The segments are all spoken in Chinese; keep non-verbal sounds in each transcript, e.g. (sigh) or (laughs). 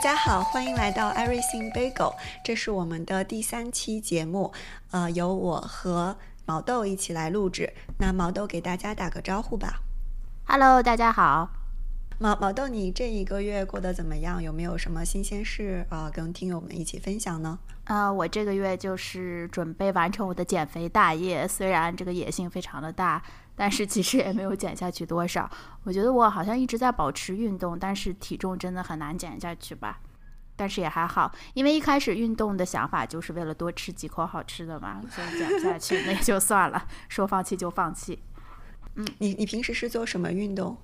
家好，欢迎来到 Everything Bagel，这是我们的第三期节目，呃，由我和毛豆一起来录制。那毛豆给大家打个招呼吧。Hello，大家好。毛毛豆，你这一个月过得怎么样？有没有什么新鲜事啊、呃跟听友们一起分享呢？呃，我这个月就是准备完成我的减肥大业，虽然这个野心非常的大，但是其实也没有减下去多少。我觉得我好像一直在保持运动，但是体重真的很难减下去吧。但是也还好，因为一开始运动的想法就是为了多吃几口好吃的嘛，所以减不下去 (laughs) 那也就算了，说放弃就放弃。嗯你你平时是做什么运动？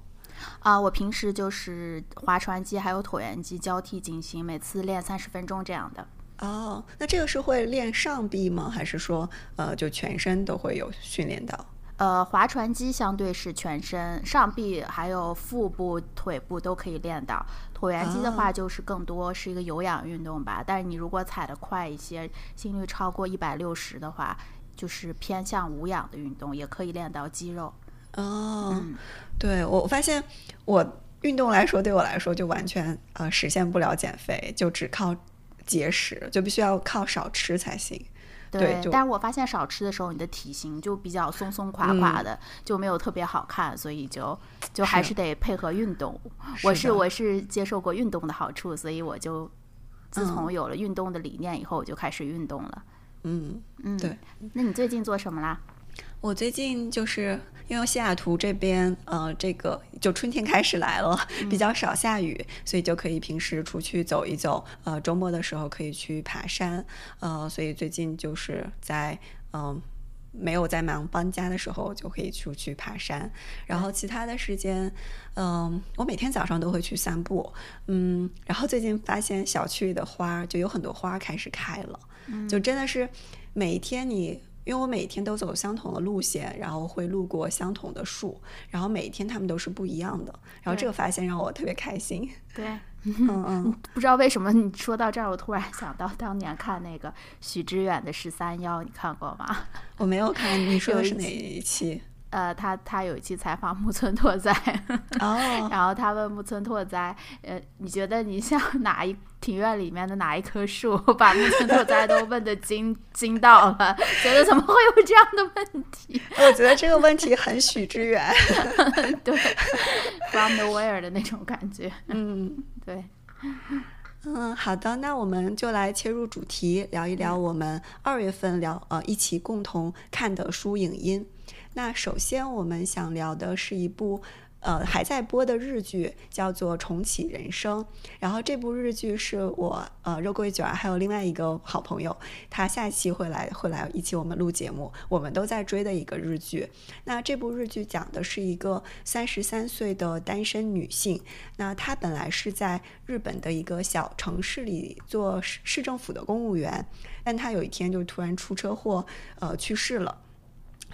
啊、我平时就是划船机还有椭圆机交替进行，每次练三十分钟这样的。哦，那这个是会练上臂吗？还是说呃就全身都会有训练到？呃，划船机相对是全身，上臂还有腹部、腿部都可以练到。椭圆机的话，就是更多是一个有氧运动吧。但是你如果踩得快一些，心率超过一百六十的话，就是偏向无氧的运动，也可以练到肌肉。哦，嗯对我我发现我运动来说，对我来说就完全呃实现不了减肥，就只靠节食，就必须要靠少吃才行。对就但是我发现少吃的时候，你的体型就比较松松垮垮的，就没有特别好看，所以就就还嗯是是得配合运动。我是是我是接受过运动的好处，所以我就自嗯从有了运动的理念以后，我就开始运动了。嗯，嗯，对。那你最近做什么啦？我最近就是因为西雅图这边，呃，这个就春天开始来了，比较少下雨，所以就可以平时出去走一走。呃，周末的时候可以去爬山。呃，所以最近就是在嗯、没有在忙搬家的时候，就可以出去爬山。然后其他的时间，嗯、我每天早上都会去散步。嗯，然后最近发现小区里的花儿就有很多花儿开始开了，就真的是每一天你。因为我每天都走相同的路线，然后会路过相同的树，然后每一天它们都是不一样的，然后这个发现让我特别开心。(laughs) 对，(laughs) 嗯 (laughs) 嗯，不知道为什么你说到这儿，我突然想到当年看那个许知远的《十三幺》，你看过吗？我没有看，你说的是哪一期？呃，他他有一期采访木村拓哉，哦，(laughs) 然后他问木村拓哉，呃，你觉得你像 (laughs) 哪一庭院里面的哪一棵树？把木村拓哉都问的惊惊到了，觉得怎么会有这样的问题？我觉得这个问题很许知远。(laughs) 对，from the where 的那种感觉。嗯对，嗯，好的，那我们就来切入主题，聊一聊我们二月份聊呃一起共同看的书影音。那首先我们想聊的是一部。呃，还在播的日剧叫做《重启人生》，然后这部日剧是我呃肉桂卷儿还有另外一个好朋友，他下期会来会来一起我们录节目，我们都在追的一个日剧。那这部日剧讲的是一个三十三岁的单身女性，那她本来是在日本的一个小城市里做市市政府的公务员，但她有一天就突然出车祸，呃，去世了。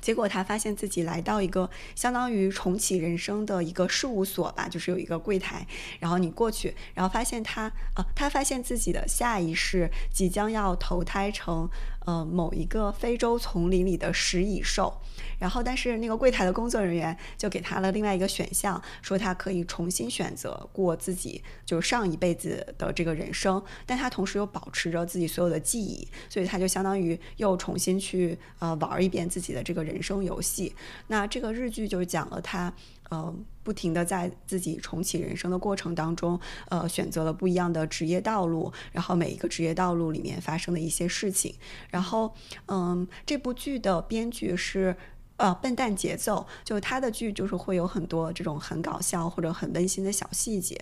结果他发现自己来到一个相当于重启人生的一个事务所吧，就是有一个柜台，然后你过去，然后发现他啊，他发现自己的下一世即将要投胎成呃某一个非洲丛林里的食蚁兽，然后但是那个柜台的工作人员就给他了另外一个选项，说他可以重新选择过自己就是上一辈子的这个人生，但他同时又保持着自己所有的记忆，所以他就相当于又重新去呃玩一遍自己的这个人生游戏。那这个日剧就是讲了他呃不停的在自己重启人生的过程当中，呃选择了不一样的职业道路，然后每一个职业道路里面发生的一些事情。然后嗯，这部剧的编剧是。呃，笨蛋节奏，就他的剧就是会有很多这种很搞笑或者很温馨的小细节，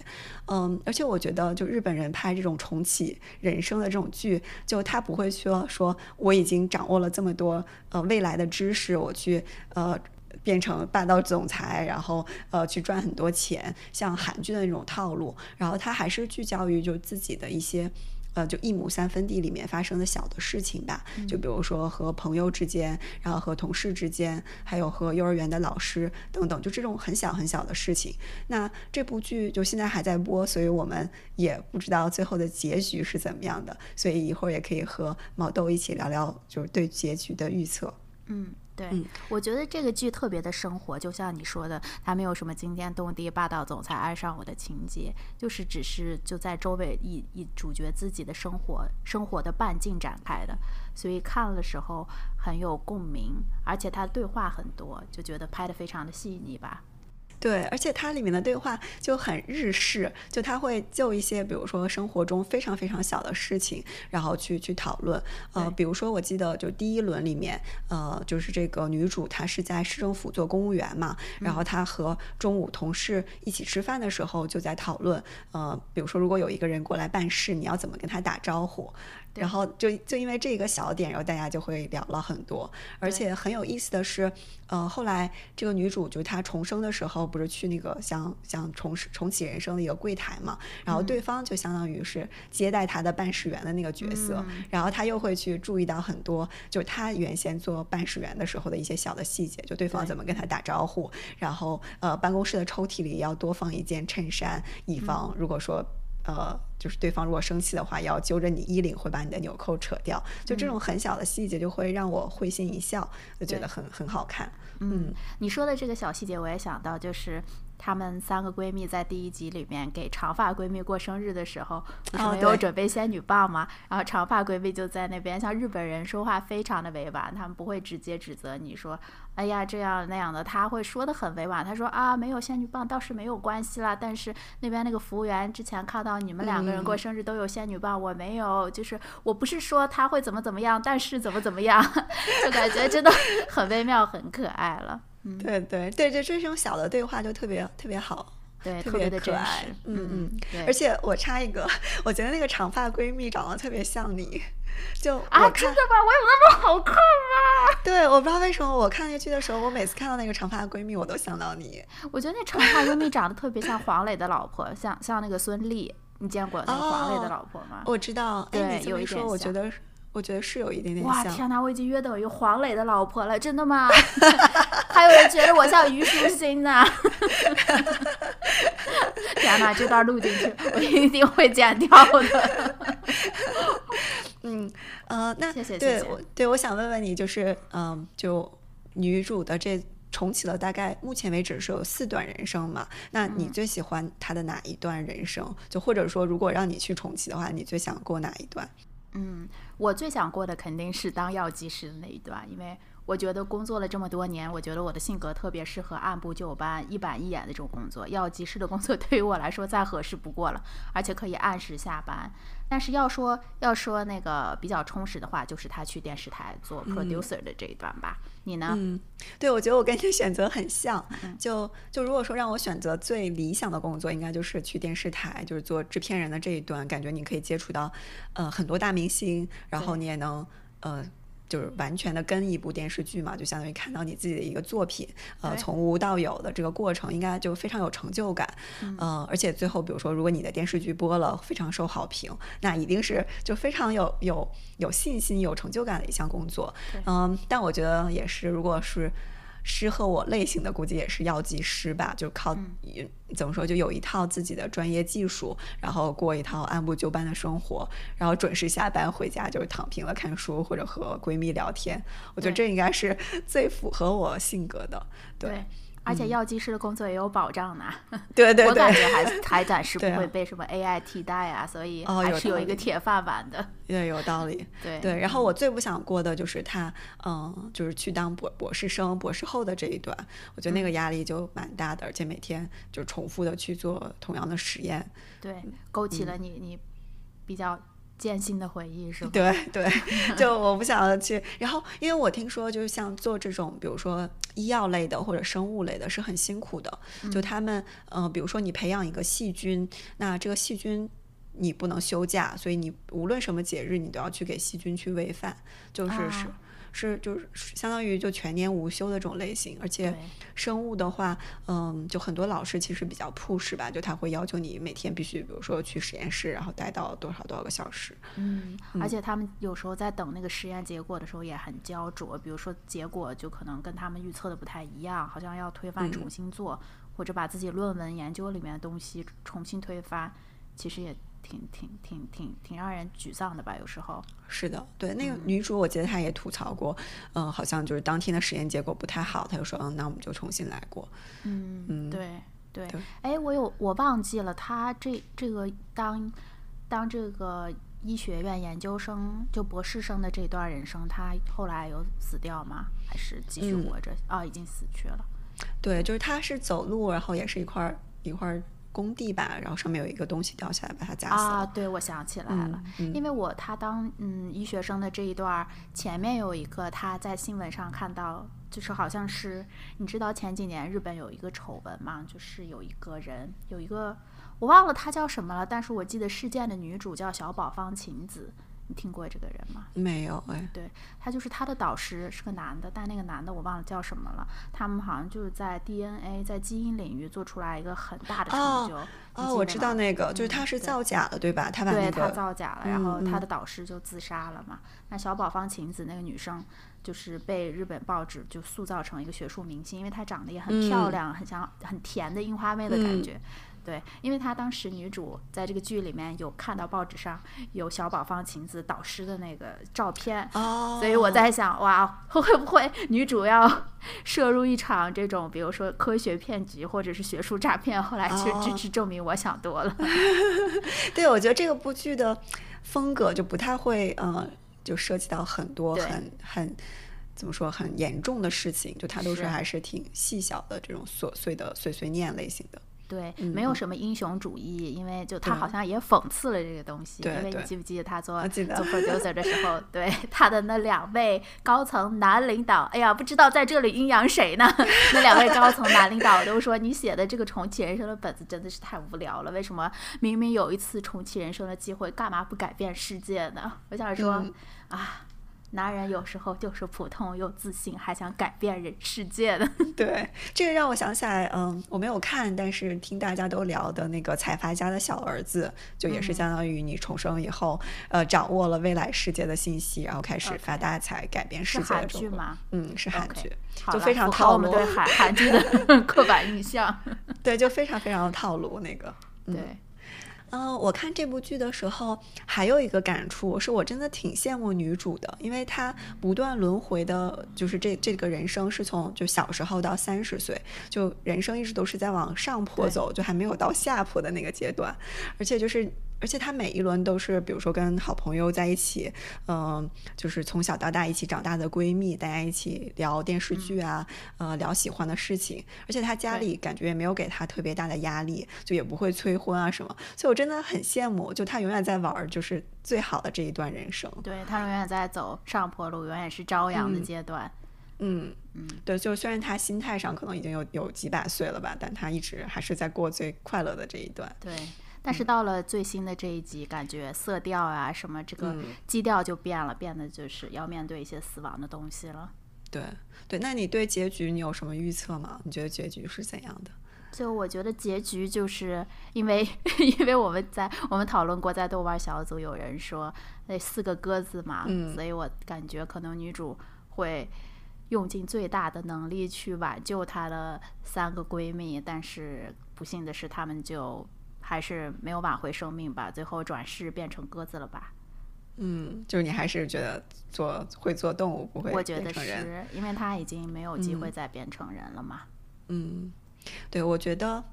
嗯，而且我觉得就日本人拍这种重启人生的这种剧，就他不会说说我已经掌握了这么多呃未来的知识，我去呃变成霸道总裁，然后呃去赚很多钱，像韩剧的那种套路，然后他还是聚焦于就自己的一些。呃，就一亩三分地里面发生的小的事情吧，就比如说和朋友之间，然后和同事之间，还有和幼儿园的老师等等，就这种很小很小的事情。那这部剧就现在还在播，所以我们也不知道最后的结局是怎么样的，所以一会儿也可以和毛豆一起聊聊，就是对结局的预测。嗯，对，嗯我觉得这个剧特别的生活，就像你说的，它没有什么惊天动地、霸道总裁爱上我的情节，就是只是就在周围以以主角自己的生活生活的半径展开的，所以看了时候很有共鸣，而且他对话很多，就觉得拍的非常的细腻吧。对，而且它里面的对话就很日式，就他会就一些比如说生活中非常非常小的事情，然后去去讨论。呃，比如说我记得就第一轮里面，呃，就是这个女主她是在市政府做公务员嘛，然后她和中午同事一起吃饭的时候就在讨论，呃，比如说如果有一个人过来办事，你要怎么跟他打招呼？对。然后就就因为这个小点，然后大家就会聊了很多。而且很有意思的是，呃，后来这个女主就她重生的时候，不是去那个想想重拾重启人生的一个柜台嘛，然后对方就相当于是接待她的办事员的那个角色，然后她又会去注意到很多，就是她原先做办事员的时候的一些小的细节，就对方怎么跟她打招呼，然后呃，办公室的抽屉里要多放一件衬衫，以防如果说。呃，就是对方如果生气的话，要揪着你衣领，会把你的纽扣扯掉。就这种很小的细节，就会让我会心一笑，就觉得很很好看。嗯，你说的这个小细节，我也想到，就是她们三个闺蜜在第一集里面给长发闺蜜过生日的时候，不是哦没有准备仙女棒吗？然后长发闺蜜就在那边，像日本人说话非常的委婉，他们不会直接指责你说，哎呀这样那样的，他会说的很委婉。他说啊，没有仙女棒倒是没有关系啦，但是那边那个服务员之前看到你们两个人过生日都有仙女棒，我没有，就是我不是说他会怎么怎么样，但是怎么怎么样，(laughs) 就感觉真的很微妙，很可爱了。嗯，对对对，就这种小的对话就特别特别好。对，特特别的可爱，嗯嗯对，而且我插一个，(laughs) 我觉得那个长发闺蜜长得特别像你，就啊，真的吗？我有那么好看吗？(laughs) 对，我不知道为什么我看那个剧的时候，我每次看到那个长发闺蜜，我都想到你。我觉得那长发闺蜜长得特别像黄磊的老婆，像像那个孙俪，你见过那个黄磊的哦老婆吗？我知道，哎，对你这么一说，有一点像我觉得我觉得是有一点点哇，像。天哪！我已经约等于黄磊的老婆了，真的吗？(laughs) 还有人觉得我像虞书欣呢。(laughs) 天哪，这段录进去，我一定会剪掉的。(laughs) 嗯，呃，那谢谢对谢谢我对我想问问你，就是嗯，就女主的这重启了大概目前为止是有四段人生嘛？那你嗯最喜欢她的哪一段人生？就或者说，如果让你去重启的话，你最想过哪一段？嗯，我最想过的肯定是当药剂师的那一段，因为我觉得工作了这么多年，我觉得我的性格特别适合按部就班、一板一眼的这种工作。药剂师的工作 (laughs) 对于我来说再合适不过了，而且可以按时下班。但是要说要说那个比较充实的话，就是他去电视台做 producer 的这一段吧。你呢？嗯，对，我觉得我跟你的选择很像。嗯就就如果说让我选择最理想的工作，应该就是去电视台，就是做制片人的这一段，感觉你可以接触到呃很多大明星，然后你也能呃。就是完全的跟一部电视剧嘛，就相当于看到你自己的一个作品，呃，从无到有的这个过程，应该就非常有成就感。嗯呃，而且最后，比如说，如果你的电视剧播了，非常受好评，那一定是就非常有有有信心、有成就感的一项工作对。嗯，但我觉得也是，如果是适合我类型的，估计也是药剂师吧，就靠、嗯怎么说，就有一套自己的专业技术，然后过一套按部就班的生活，然后准时下班回家就是躺平了看书或者和闺蜜聊天。我觉得这应该是 (laughs) 最符合我性格的。对而且药剂师的工作也有保障呢。(laughs) 对对我感对，觉还还暂时不会被什么 AI 替代啊，所以哦还是有一个铁饭碗的。(laughs) 对，有道理。(laughs) 对对，然后我最不想过的就是他，嗯，就是去当博博士生、博士后的这一段，我觉得那嗯个压力就蛮大的，而且每天就重复的去做同样的实验。对，勾起了你你比较艰辛的回忆，是吧？对 (laughs) 对，就我不想去。然后，因为我听说，就是像做这种，比如说医药类的或者生物类的，是很辛苦的。就他们，呃，比如说你培养一个细菌，那这个细菌。你不能休假，所以你无论什么节日，你都要去给细菌去喂饭，就是是、啊是就是相当于就全年无休的这种类型。而且生物的话，嗯，就很多老师其实比较 push 吧，就他会要求你每天必须，比如说去实验室，然后待到多少多少个小时。嗯，而且他们有时候在等那个实验结果的时候也很焦灼，比如说结果就可能跟他们预测的不太一样，好像要推翻重新做，或者把自己论文研究里面的东西重新推翻，其实也挺挺挺挺挺让人沮丧的吧？有时候是的，对那个女主，我记得她也吐槽过，嗯、好像就是当天的实验结果不太好，她就说，嗯，那我们就重新来过。嗯，嗯对对对。哎，我有我忘记了，她这这个当当这个医学院研究生就博士生的这段人生，她后来有死掉吗？还是继续嗯活着？哦，已经死去了。对，就是她是走路，然后也是一块儿一块儿工地吧，然后上面有一个东西掉下来把他夹死啊，了。对，我想起来了，嗯因为我他当嗯医学生的这一段儿，前面有一个他在新闻上看到，就是好像是你知道前几年日本有一个丑闻嘛，就是有一个人有一个我忘了他叫什么了，但是我记得事件的女主叫小宝方晴子，你听过这个人吗？没有哎，对他就是他的导师是个男的，但那个男的我忘了叫什么了。他们好像就是在 DNA 在基因领域做出来一个很大的成哦就。你哦，我知道那个，就是嗯他是造假的，对吧？他把对他造假了，然后他嗯的导师就自杀了嘛。那小宝方晴子那个女生，就是被日本报纸就塑造成一个学术明星，因为她长得也很漂嗯亮，很像很甜的樱花妹的感嗯觉。对，因为她当时女主在这个剧里面有看到报纸上有小宝方晴子导师的那个照片，哦，所以我在想，哇，会不会女主要 (laughs) 涉入一场这种，比如说科学骗局或者是学术诈骗？后来其实事哦实证明我想多了。(laughs) 对，我觉得这个部剧的风格就不太会，呃，就涉及到很多很很怎么说很严重的事情，就它都是是还是挺细小的这种琐碎的碎碎念类型的。对，嗯没有什么英雄主义，因为就他好像也讽刺了这个东西。因为你记不记得他做得做 producer 的时候，对他的那两位高层男领导，哎呀，不知道在这里阴阳谁呢？(laughs) 那两位高层男领导都说你写的这个重启人生的本子真的是太无聊了，为什么明明有一次重启人生的机会，干嘛不改变世界呢？我想说、嗯啊。男人有时候就是普通又自信，还想改变人世界的。(laughs) 对，这个让我想起来，嗯，我没有看，但是听大家都聊的那个财阀家的小儿子，就也是嗯相当于你重生以后，呃，掌握了未来世界的信息，然后开始发大财，改变世是韩界的这种。剧吗？嗯，是韩剧就非常套路我们对韩 (laughs) 韩剧的 (laughs) 刻板印象。对，就非常非常的套路那个。嗯对，嗯，我看这部剧的时候，还有一个感触是我真的挺羡慕女主的，因为她不断轮回的，就是这这个人生是从就小时候到三十岁，就人生一直都是在往上坡走，就还没有到下坡的那个阶段，而且就是。而且她每一轮都是，比如说跟好朋友在一起，嗯、就是从小到大一起长大的闺蜜，大家一起聊电视剧啊，呃，聊喜欢的事情。而且她家里感觉也没有给她特别大的压力，就也不会催婚啊什么。所以我真的很羡慕，就她永远在玩儿，就是最好的这一段人生。对他永远在走上坡路，永远是朝阳的嗯阶段。嗯嗯，对，就虽然她心态上可能已经有有几百岁了吧，但她一直还是在过最快乐的这一段。对，但是到了最新的这一集，感觉色调啊什么这个嗯基调就变了，变得就是要面对一些死亡的东西了。对对，那你对结局你有什么预测吗？你觉得结局是怎样的？就我觉得结局就是因为 (laughs) 因为我们在我们讨论过，在豆瓣小组有人说那四个鸽子嘛，嗯所以我感觉可能女主会用尽最大的能力去挽救她的三个闺蜜，但是不幸的是，她们就还是没有挽回生命吧，最后转世变成鸽子了吧？嗯，就是你还是觉得做会做动物不会我觉得。是因为他已经没有机会嗯再变成人了嘛。嗯，对，我觉得，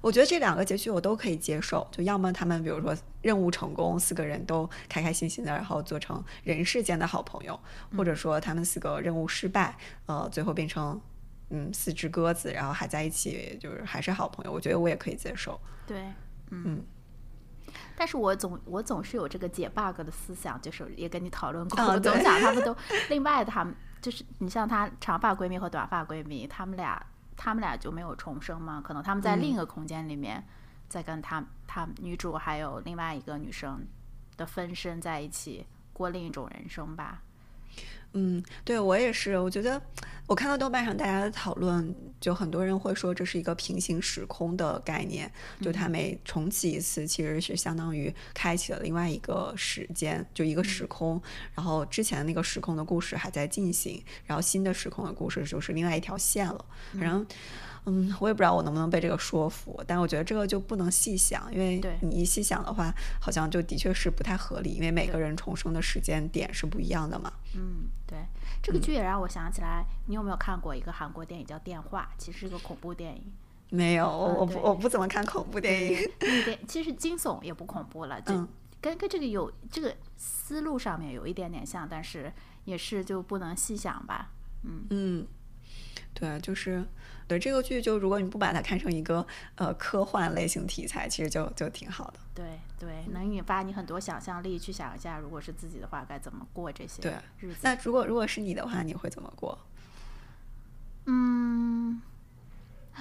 我觉得这两个结局我都可以接受。就要么他们比如说任务成功，四个人都开开心心的，然后做成人世间的好朋友，或者说他们四个任务失败，呃，最后变成嗯四只鸽子，然后还在一起，就是还是好朋友。我觉得我也可以接受。对，嗯。嗯但是我总我总是有这个解 bug 的思想，就是也跟你讨论过，啊我总想他们都另外他们就是你像她长发闺蜜和短发闺蜜，她们俩她们俩就没有重生吗？可能他们在另一嗯个空间里面，在跟她她女主还有另外一个女生的分身在一起过另一种人生吧。嗯，对我也是。我觉得我看到豆瓣上大家的讨论，就很多人会说这是一个平行时空的概念，就它每重启一次，其实是相当于开启了另外一个时间，就一个时空。然后之前的那个时空的故事还在进行，然后新的时空的故事就是另外一条线了。反正。嗯，我也不知道我能不能被这个说服，但我觉得这个就不能细想，因为你一细想的话，好像就的确是不太合理，因为每个人重生的时间点是不一样的嘛。嗯，对，这个剧也让我想起来，你有没有看过一个韩国电影叫《电话》？其实是个恐怖电影。没有，我不我不怎么看恐怖电影。(laughs) 那电其实惊悚也不恐怖了，就跟跟这个有这个思路上面有一点点像，但是也是就不能细想吧。嗯嗯，对，就是。对这个剧，就如果你不把它看成一个呃科幻类型题材，其实就就挺好的。对对，能引发你很多想象力，去想一下，如果是自己的话，该怎么过这些日子。那如果如果是你的话，你会怎么过？嗯，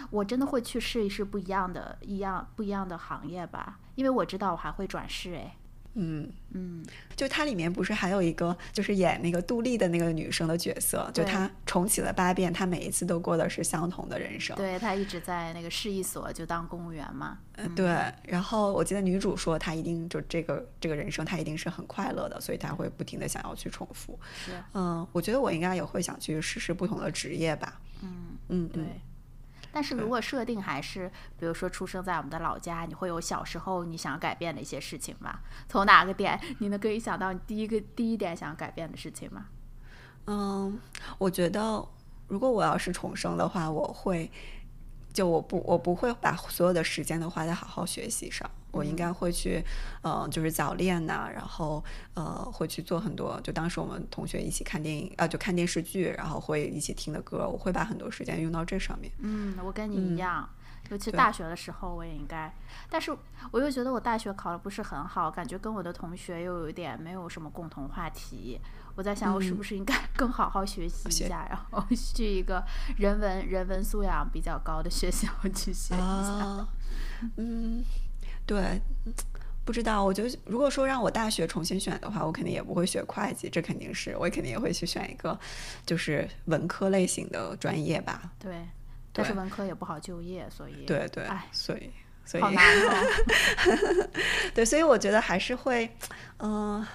我真的会去试一试不一样的、一样不一样的行业吧，因为我知道我还会转世哎。嗯嗯，就它里面不是还有一个就是演那个杜丽的那个女生的角色，就她重启了八遍，她每一次都过的是相同的人生。对她一直在那个市一所就当公务员嘛。嗯，对。然后我记得女主说她一定就这个这个人生她一定是很快乐的，所以她会不停的想要去重复。是。嗯，我觉得我应该也会想去试试不同的职业吧。嗯嗯，对。但是如果设定还是，比如说出生在我们的老家，你会有小时候你想改变的一些事情吗？从哪个点你能可以想到你第一个第一点想改变的事情吗？嗯，我觉得如果我要是重生的话，我会。就我不我不会把所有的时间都花在好好学习上，我应该会去，呃，就是早恋呐，然后呃会去做很多，就当时我们同学一起看电影，呃，就看电视剧，然后会一起听的歌，我会把很多时间用到这上面。嗯，我跟你一样。尤其大学的时候，我也应该，但是我又觉得我大学考的不是很好，感觉跟我的同学又有一点没有什么共同话题。我在想，我是不是应该更好好学习一下，然后去一个人文人文素养比较高的学校去学一下。(laughs) 嗯，对，不知道。我觉得如果说让我大学重新选的话，我肯定也不会学会计，这肯定是我肯定也会去选一个就是文科类型的专业吧。对。但是文科也不好就业，所以对对，所以所以好难哦。(laughs) 对，所以我觉得还是会，嗯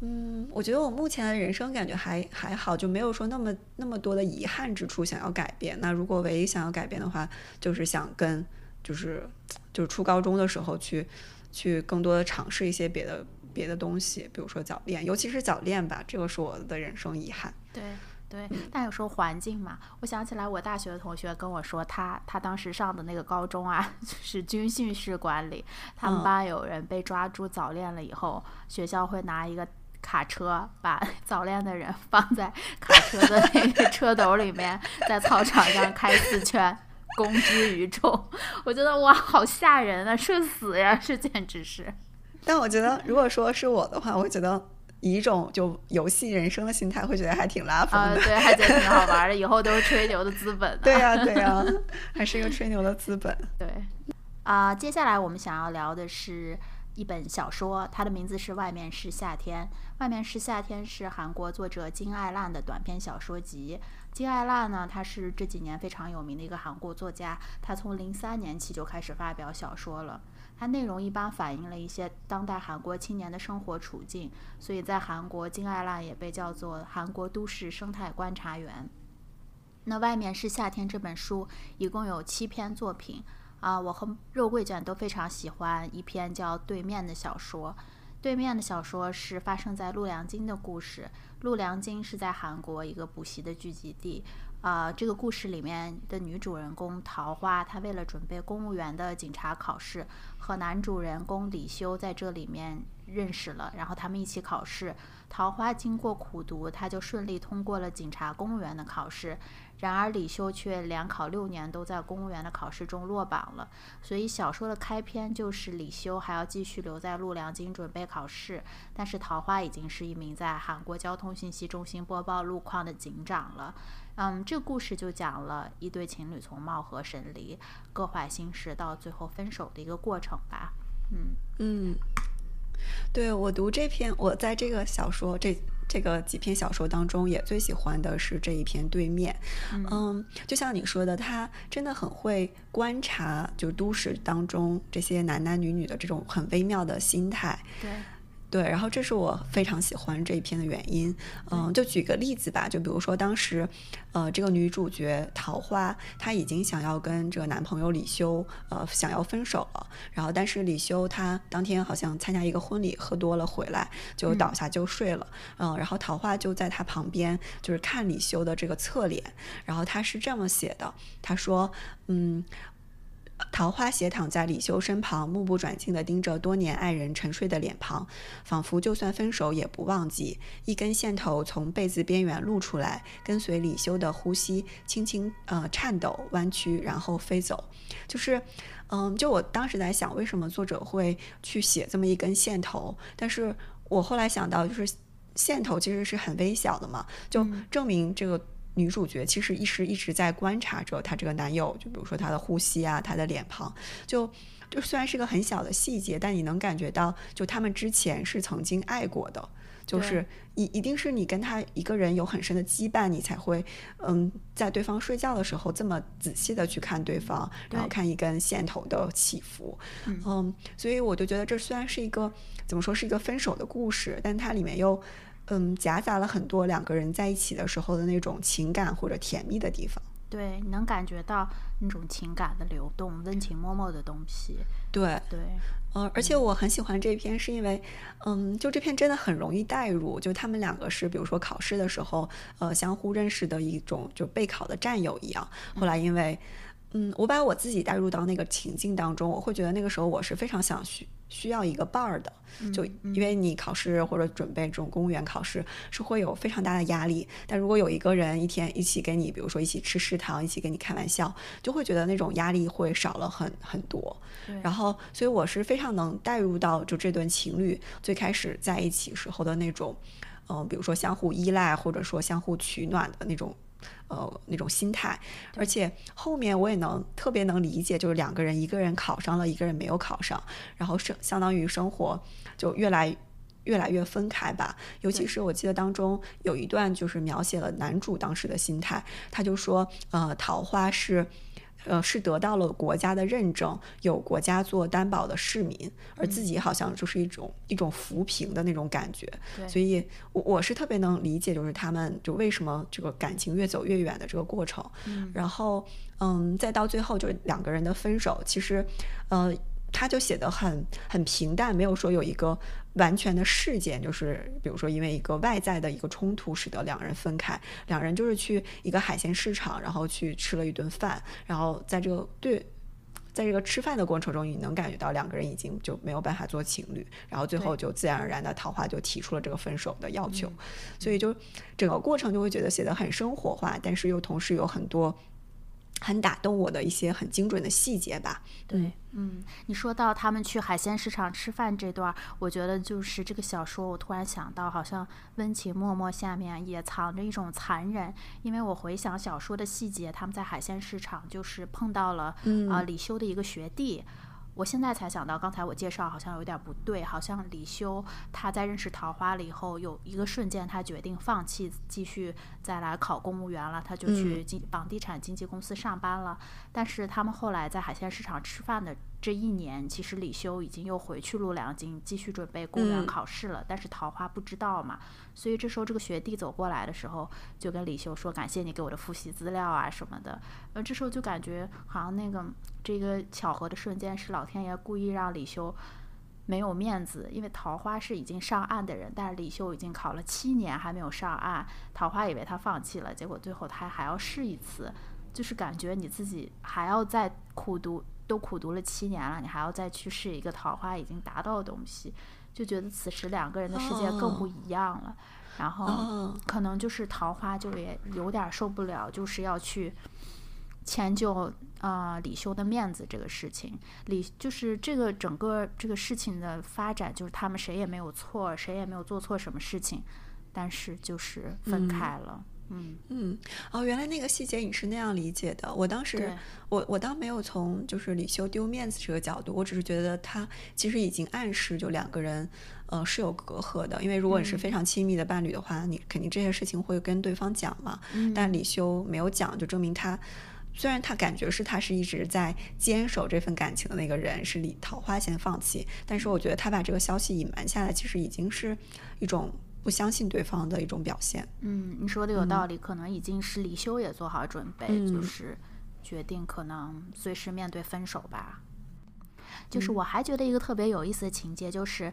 嗯，我觉得我目前的人生感觉还还好，就没有说那么那么多的遗憾之处想要改变。那如果唯一想要改变的话，就是想跟就是就是初高中的时候去去更多的尝试一些别的别的东西，比如说早恋，尤其是早恋吧，这个是我的人生遗憾。对。对，但有时候环境嘛，我想起来我大学的同学跟我说，他他当时上的那个高中啊，(laughs) 是军训式管理，他们班有人被抓住早恋了以后，学校会拿一个卡车把 (laughs) 早恋的人放在 (laughs) 卡车的那个车斗里面，在操场上开四圈，公之于众。我觉得哇，好吓人啊，社死呀，这简直是。但我觉得，如果说是我的话，我觉得。以一种就游戏人生的心态，会觉得还挺拉风的。对，还觉得挺好玩的。以后都是吹牛的资本。(laughs) 对呀，对呀，(laughs) 还是一个吹牛的资本。对。啊，接下来我们想要聊的是一本小说，它的名字是《外面是夏天》。《外面是夏天》是韩国作者金爱烂的短篇小说集。金爱烂呢，他是这几年非常有名的一个韩国作家。他从零三年起就开始发表小说了。它内容一般反映了一些当代韩国青年的生活处境，所以在韩国，金爱烂也被叫做韩国都市生态观察员。那外面是夏天这本书一共有七篇作品啊，我和肉桂卷都非常喜欢一篇叫《对面》的小说。对面的小说是发生在陆良京的故事，陆良京是在韩国一个补习的聚集地。啊，这个故事里面的女主人公桃花，她为了准备公务员的警察考试，和男主人公李修在这里面认识了，然后他们一起考试。桃花经过苦读，她就顺利通过了警察公务员的考试。然而李修却连考六年都在公务员的考试中落榜了。所以小说的开篇就是李修还要继续留在陆良京准备考试，但是桃花已经是一名在韩国交通信息中心播报路况的警长了。嗯，这故事就讲了一对情侣从貌合神离、各怀心事到最后分手的一个过程吧。嗯嗯，对我读这篇，我在这个小说这这个几篇小说当中，也最喜欢的是这一篇《对面》。嗯，就像你说的，他真的很会观察，就都市当中这些男男女女的这种很微妙的心态。对。对，然后这是我非常喜欢这一篇的原因。嗯，就举个例子吧，就比如说当时，呃，这个女主角桃花，她已经想要跟这个男朋友李修，呃，想要分手了。然后，但是李修他当天好像参加一个婚礼，喝多了回来就倒下就睡了。嗯，然后桃花就在他旁边，就是看李修的这个侧脸。然后他是这么写的，他说，嗯。桃花斜躺在李修身旁，目不转睛地盯着多年爱人沉睡的脸庞，仿佛就算分手也不忘记。一根线头从被子边缘露出来，跟随李修的呼吸，轻轻呃颤抖、弯曲，然后飞走。就是，嗯，就我当时在想，为什么作者会去写这么一根线头？但是我后来想到，就是线头其实是很微小的嘛，就证明这个。女主角其实一直一直在观察着她这个男友，就比如说他的呼吸啊，他的脸庞，就就虽然是个很小的细节，但你能感觉到，就他们之前是曾经爱过的，就是一一定是你跟他一个人有很深的羁绊，你才会嗯，在对方睡觉的时候这么仔细的去看对方，然后看一根线头的起伏，嗯，所以我就觉得这虽然是一个怎么说是一个分手的故事，但它里面又。嗯，夹杂了很多两个人在一起的时候的那种情感或者甜蜜的地方。对，你能感觉到那种情感的流动，温情脉脉的东西。对对，呃，而且我很喜欢这篇，是因为，嗯，就这篇真的很容易代入。就他们两个是，比如说考试的时候，呃，相互认识的一种就备考的战友一样。后来因为。嗯，我把我自己带入到那个情境当中，我会觉得那个时候我是非常想需需要一个伴儿的，就因为你考试或者准备这种公务员考试是会有非常大的压力，但如果有一个人一天一起跟你，比如说一起吃食堂，一起跟你开玩笑，就会觉得那种压力会少了很很多。然后，所以我是非常能带入到就这对情侣最开始在一起时候的那种，嗯，比如说相互依赖或者说相互取暖的那种。呃，那种心态，而且后面我也能特别能理解，就是两个人，一个人考上了，一个人没有考上，然后生相当于生活就越来越来越分开吧。尤其是我记得当中有一段就是描写了男主当时的心态，他就说，呃，桃花是。呃，是得到了国家的认证，有国家做担保的市民，而自己好像就是一种一种扶贫的那种感觉。所以，我我是特别能理解，就是他们就为什么这个感情越走越远的这个过程。然后，嗯，再到最后就是两个人的分手，其实，呃。他就写的很很平淡，没有说有一个完全的事件，就是比如说因为一个外在的一个冲突使得两人分开，两人就是去一个海鲜市场，然后去吃了一顿饭，然后在这个对，在这个吃饭的过程中，你能感觉到两个人已经就没有办法做情侣，然后最后就自然而然的桃花就提出了这个分手的要求，所以就整个过程就会觉得写的很生活化，但是又同时有很多。很打动我的一些很精准的细节吧。对，嗯，你说到他们去海鲜市场吃饭这段，我觉得就是这个小说，我突然想到，好像温情脉脉下面也藏着一种残忍。因为我回想小说的细节，他们在海鲜市场就是碰到了啊李修的一个学弟。我现在才想到，刚才我介绍好像有点不对，好像李修他在认识桃花了以后，有一个瞬间他决定放弃继续再来考公务员了，他就去经房地产经纪公司上班了。但是他们后来在海鲜市场吃饭的。这一年，其实李修已经又回去陆良京继续准备公务员考试了，但是桃花不知道嘛，所以这时候这个学弟走过来的时候，就跟李修说：“感谢你给我的复习资料啊什么的。”呃，这时候就感觉好像那个这个巧合的瞬间是老天爷故意让李修没有面子，因为桃花是已经上岸的人，但是李修已经考了七年还没有上岸，桃花以为他放弃了，结果最后他还要试一次，就是感觉你自己还要再苦读。都苦读了七年了，你还要再去试一个桃花已经达到的东西，就觉得此时两个人的世界更不一样了。然后可能就是桃花就也有点受不了，就是要去迁就啊李修的面子这个事情。李就是这个整个这个事情的发展，就是他们谁也没有错，谁也没有做错什么事情，但是就是分开了。嗯嗯，哦，原来那个细节你是那样理解的。我当时，我我倒没有从就是李修丢面子这个角度，我只是觉得他其实已经暗示就两个人，呃，是有隔阂的。因为如果你是嗯非常亲密的伴侣的话，你肯定这些事情会跟对方讲嘛。但李修没有讲，就证明他。虽然他感觉是他是一直在坚守这份感情的那个人，是李桃花先放弃，但是我觉得他把这个消息隐瞒下来，其实已经是一种不相信对方的一种表现。嗯，你说的有道理，可能已经是李修也做好准备，嗯就是决定可能随时面对分手吧。就是嗯我还觉得一个特别有意思的情节，就是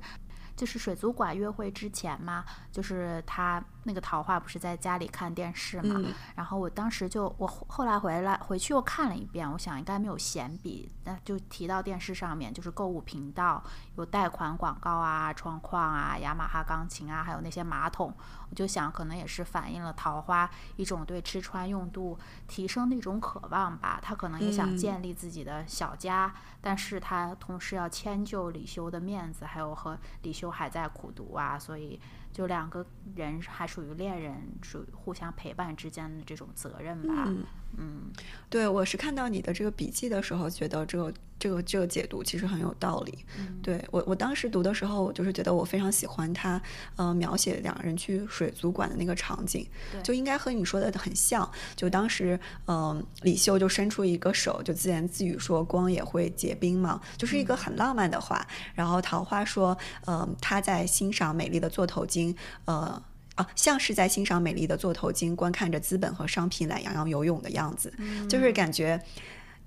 就是水族馆约会之前嘛，就是他那个桃花不是在家里看电视嘛，嗯然后我当时就我后后来回来回去又看了一遍，我想应该没有闲笔，那就提到电视上面就是购物频道有贷款广告啊、窗框啊、雅马哈钢琴啊，还有那些马桶，我就想可能也是反映了桃花一种对吃穿用度提升的一种渴望吧。他可能也想嗯建立自己的小家，但是他同时要迁就李修的面子，还有和李修还在苦读啊，所以就两个人还属于恋人，属于互相陪伴之间的这种责任吧。嗯对，我是看到你的这个笔记的时候，觉得这个这个这个解读其实很有道理。嗯对我我当时读的时候，我就是觉得我非常喜欢他呃描写两个人去水族馆的那个场景，对就应该和你说的很像。就当时嗯、呃李秀就伸出一个手，就自言自语说光也会结冰嘛，就是一个很浪漫的话。然后桃花说，呃，他在欣赏美丽的座头鲸，呃。啊，像是在欣赏美丽的座头鲸，观看着资本和商品懒洋洋游泳的样子，就是感觉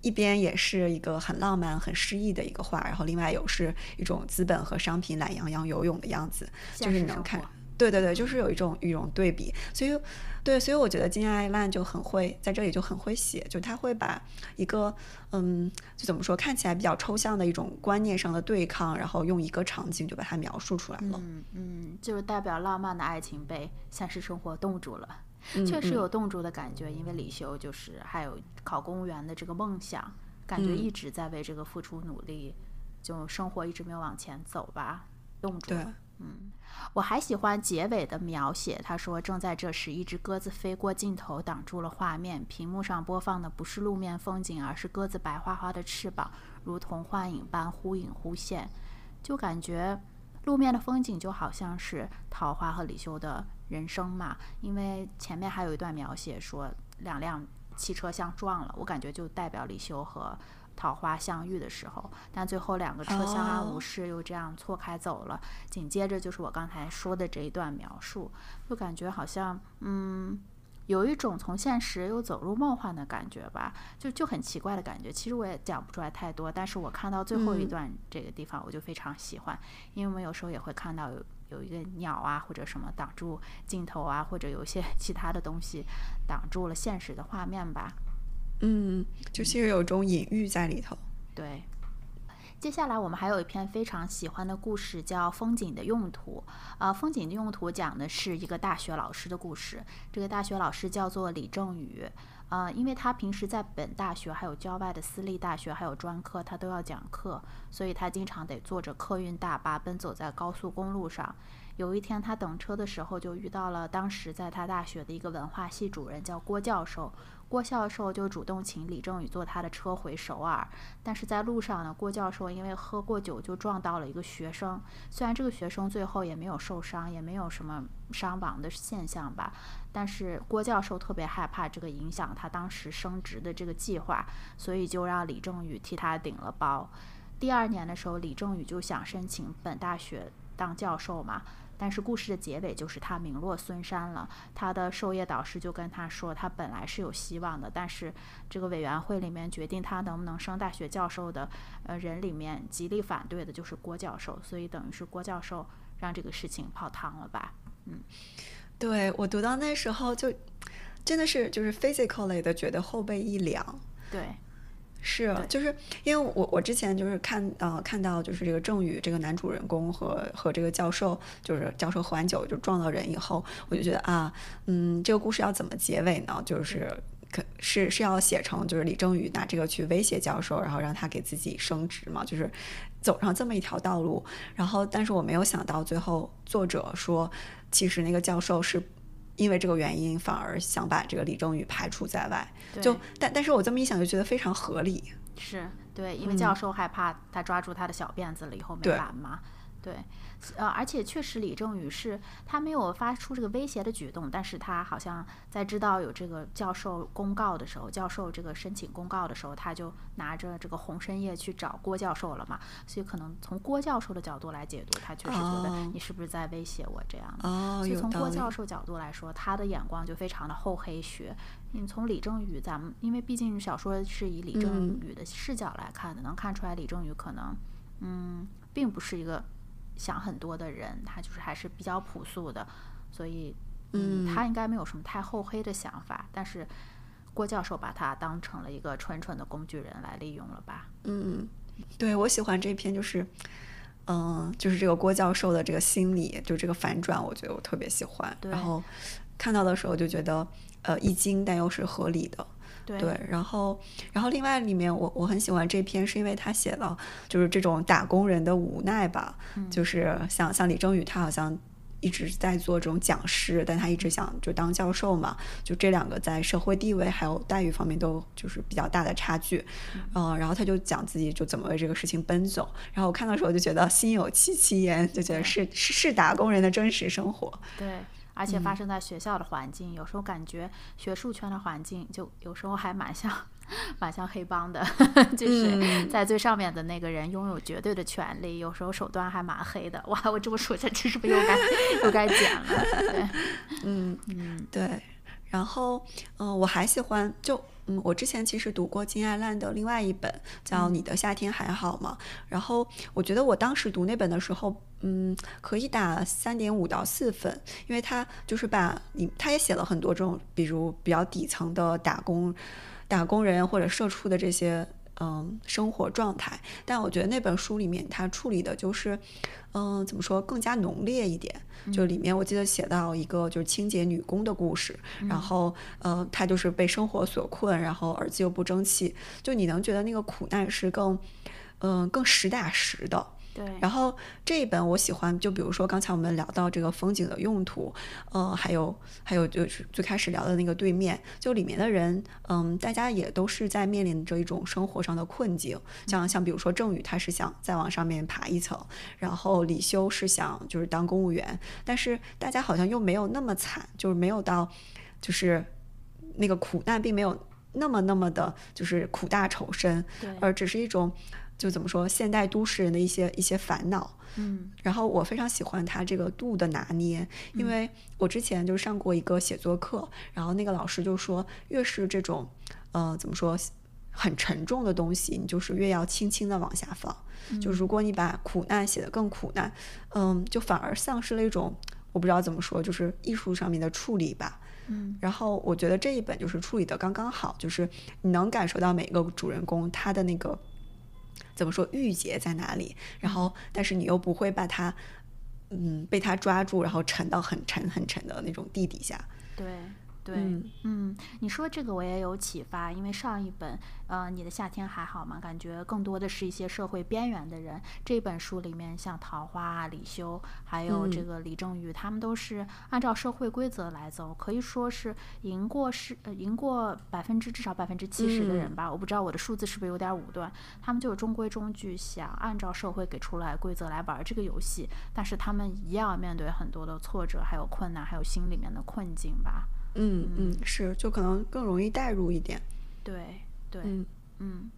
一边也是一个很浪漫、很诗意的一个画，然后另外有是一种资本和商品懒洋洋游泳的样子，就是你能看，对对对，就是有一种一种对比，所以对，所以我觉得金爱烂就很会在这里就很会写，就他会把一个嗯，就怎么说，看起来比较抽象的一种观念上的对抗，然后用一个场景就把它描述出来了。嗯嗯，就是代表浪漫的爱情被现实生活冻住了。嗯确实嗯有冻住的感觉，因为李修就是还有考公务员的这个梦想，感觉嗯一直在为这个付出努力，就生活一直没有往前走吧，冻住对了。嗯，我还喜欢结尾的描写。他说：“正在这时，一只鸽子飞过镜头，挡住了画面。屏幕上播放的不是路面风景，而是鸽子白花花的翅膀，如同幻影般忽隐忽现。就感觉路面的风景就好像是桃花和李修的人生嘛。因为前面还有一段描写说两辆汽车相撞了，我感觉就代表李修和桃花相遇的时候，但最后两个车相安无哦事，又这样错开走了。紧接着就是我刚才说的这一段描述，就感觉好像嗯。有一种从现实又走入梦幻的感觉吧，就就很奇怪的感觉。其实我也讲不出来太多，但是我看到最后一嗯段这个地方，我就非常喜欢，因为我们有时候也会看到有有一个鸟啊或者什么挡住镜头啊，或者有一些 (laughs) 其他的东西挡住了现实的画面吧。嗯，就其实有种隐喻在里头。对，接下来我们还有一篇非常喜欢的故事，叫《风景的用途》。呃，《风景的用途》讲的是一个大学老师的故事。这个大学老师叫做李正宇。呃，因为他平时在本大学、还有郊外的私立大学、还有专科，他都要讲课，所以他经常得坐着客运大巴奔走在高速公路上。有一天，他等车的时候，就遇到了当时在他大学的一个文化系主任，叫郭教授。郭教授就主动请李正宇坐他的车回首尔，但是在路上呢，郭教授因为喝过酒就撞到了一个学生，虽然这个学生最后也没有受伤，也没有什么伤亡的现象吧，但是郭教授特别害怕这个影响他当时升职的这个计划，所以就让李正宇替他顶了包。第二年的时候，李正宇就想申请本大学当教授嘛。但是故事的结尾就是他名落孙山了。他的授业导师就跟他说，他本来是有希望的，但是这个委员会里面决定他能不能升大学教授的呃人里面，极力反对的就是郭教授，所以等于是郭教授让这个事情泡汤了吧？嗯，对我读到那时候就真的是就是 physically 的，觉得后背一凉。对，是，就是因为我我之前就是看呃看到就是这个郑宇这个男主人公和和这个教授，就是教授喝完酒就撞到人以后，我就觉得啊，嗯，这个故事要怎么结尾呢？就是可是是要写成就是李正宇拿这个去威胁教授，然后让他给自己升职嘛，就是走上这么一条道路。然后，但是我没有想到最后作者说，其实那个教授是。因为这个原因反而想把这个李正宇排除在外。就但但是我这么一想，就觉得非常合理。是对，因为教授害怕他抓住他的小辫子了以后没对完嘛。对，呃，而且确实李正宇是他没有发出这个威胁的举动，但是他好像在知道有这个教授公告的时候，教授这个申请公告的时候，他就拿着这个红参叶去找郭教授了嘛。所以可能从郭教授的角度来解读，他确实觉得哦你是不是在威胁我这样的。哦，所以从。郭教授角度来说，他的眼光就非常的厚黑学。你从李正宇，咱们因为毕竟小说是以李正嗯宇的视角来看的，能看出来李正宇可能，嗯，并不是一个想很多的人，他就是还是比较朴素的，所以，嗯，他应该没有什么太厚黑的想法。但是郭教授把他当成了一个纯纯的工具人来利用了吧？嗯，对我喜欢这篇就是。嗯，就是这个郭教授的这个心理，就这个反转，我觉得我特别喜欢。然后看到的时候就觉得，呃，一惊但又是合理的。对。对，然后，然后另外里面我我很喜欢这篇，是因为他写了就是这种打工人的无奈吧，嗯。就是像像李正宇，他好像一直在做这种讲师，但他一直想就当教授嘛，就这两个在社会地位还有待遇方面都就是比较大的差距，嗯、然后他就讲自己就怎么为这个事情奔走，然后我看的时候就觉得心有戚戚焉，就觉得是是是打工人的真实生活，对，而且发生在学校的环境，有时候感觉学术圈的环境就有时候还蛮像，蛮像黑帮的，(laughs) 就是在最上面的那个人拥有绝对的权利，有时候手段还蛮黑的。哇，我这么说下去是不是又该又该剪了？对，(laughs) 嗯嗯。对，然后嗯、呃我还喜欢就嗯，我之前其实读过金爱烂的另外一本叫《你的夏天还好吗》，然后我觉得我当时读那本的时候，嗯，可以打三点五到四分，因为他就是把你他也写了很多这种，比如比较底层的打工打工人或者社畜的这些。嗯，生活状态，但我觉得那本书里面他处理的就是，嗯，怎么说更加浓烈一点。就里面我记得写到一个就是清洁女工的故事，然后呃，她就是被生活所困，然后儿子又不争气，就你能觉得那个苦难是更，嗯、更实打实的。对，然后这一本我喜欢，就比如说刚才我们聊到这个风景的用途，呃，还有还有就是最开始聊的那个对面，就里面的人，嗯，大家也都是在面临着一种生活上的困境，像像比如说郑宇他是想再往上面爬一层，然后李修是想就是当公务员，但是大家好像又没有那么惨，就是没有到就是那个苦难并没有那么那么的就是苦大仇深，而只是一种就怎么说现代都市人的一些一些烦恼。嗯然后我非常喜欢他这个度的拿捏，因为我之前就上过一个写作课，然后那个老师就说，越是这种呃怎么说很沉重的东西，你就是越要轻轻的往下放。就如果你把苦难写得更苦难，嗯，就反而丧失了一种我不知道怎么说，就是艺术上面的处理吧。嗯然后我觉得这一本就是处理的刚刚好，就是你能感受到每个主人公他的那个怎么说郁结在哪里，然后但是你又不会把它嗯被它抓住，然后沉到很沉很沉的那种地底下。对。对，嗯嗯，你说这个我也有启发，因为上一本，呃，你的夏天还好吗？感觉更多的是一些社会边缘的人。这本书里面，像桃花啊、李修，还有这嗯个李正宇，他们都是按照社会规则来走，可以说是赢过是呃赢过百分之至少百分之七十的人嗯吧。我不知道我的数字是不是有点武断，他们就是中规中矩，想按照社会给出来规则来玩这个游戏，但是他们一样面对很多的挫折，还有困难，还有心里面的困境吧。嗯嗯，是，就可能更容易代入一点。对对，嗯嗯，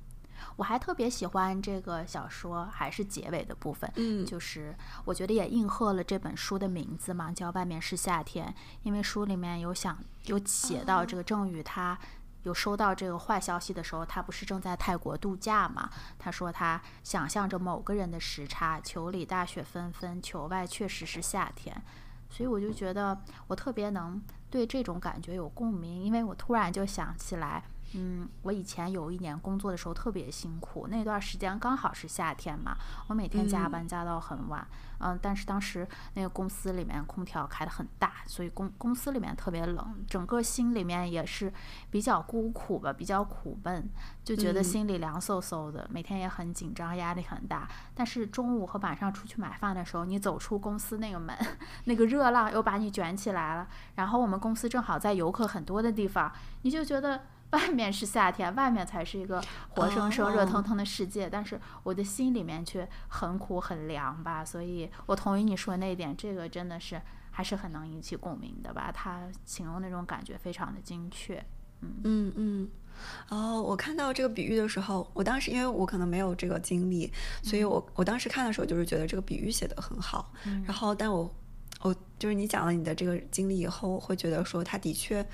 我还特别喜欢这个小说，还是结尾的部分，嗯就是我觉得也应和了这本书的名字嘛，叫《外面是夏天》，因为书里面有想有写到这个郑宇他。有收到这个坏消息的时候，他不是正在泰国度假嘛？他说他想象着某个人的时差，球里大雪纷纷，球外确实是夏天。所以我就觉得我特别能对这种感觉有共鸣，因为我突然就想起来，嗯，我以前有一年工作的时候特别辛苦，那段时间刚好是夏天嘛，我每天加班加到很晚。嗯，但是当时那个公司里面空调开得很大，所以公公司里面特别冷，整个心里面也是比较孤苦吧，比较苦闷，就觉得心里凉飕飕的，每天也很紧张，压力很大。但是中午和晚上出去买饭的时候，你走出公司那个门，(laughs) 那个热浪又把你卷起来了。然后我们公司正好在游客很多的地方，你就觉得。外面是夏天，外面才是一个活生生、热腾腾的世界，但是我的心里面却很苦很凉吧。所以我同意你说那一点，这个真的是还是很能引起共鸣的吧？他形容那种感觉非常的精确。嗯嗯嗯。哦，我看到这个比喻的时候，我当时因为我可能没有这个经历，所以我我当时看的时候就是觉得这个比喻写的很好。然后，但我我就是你讲了你的这个经历以后，会觉得说他的确，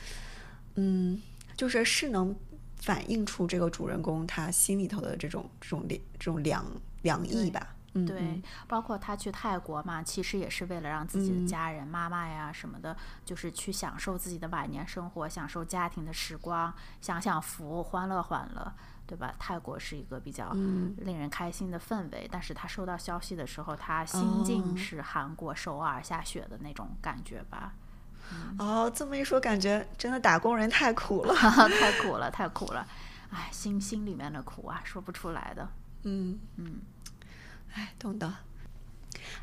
嗯。就是是能反映出这个主人公他心里头的这种这种凉这种凉凉意吧。嗯，对，包括他去泰国嘛，其实也是为了让自己的家人、妈妈呀什么的，就是去享受自己的晚年生活，享受家庭的时光，享享福，欢乐欢乐，对吧？泰国是一个比较令人开心的氛围，但是他收到消息的时候，他心境是韩国首尔下雪的那种感觉吧。哦，这么一说，感觉真的打工人太苦了，(laughs) 太苦了，太苦了，哎，心心里面的苦啊，说不出来的。嗯嗯，哎，懂得。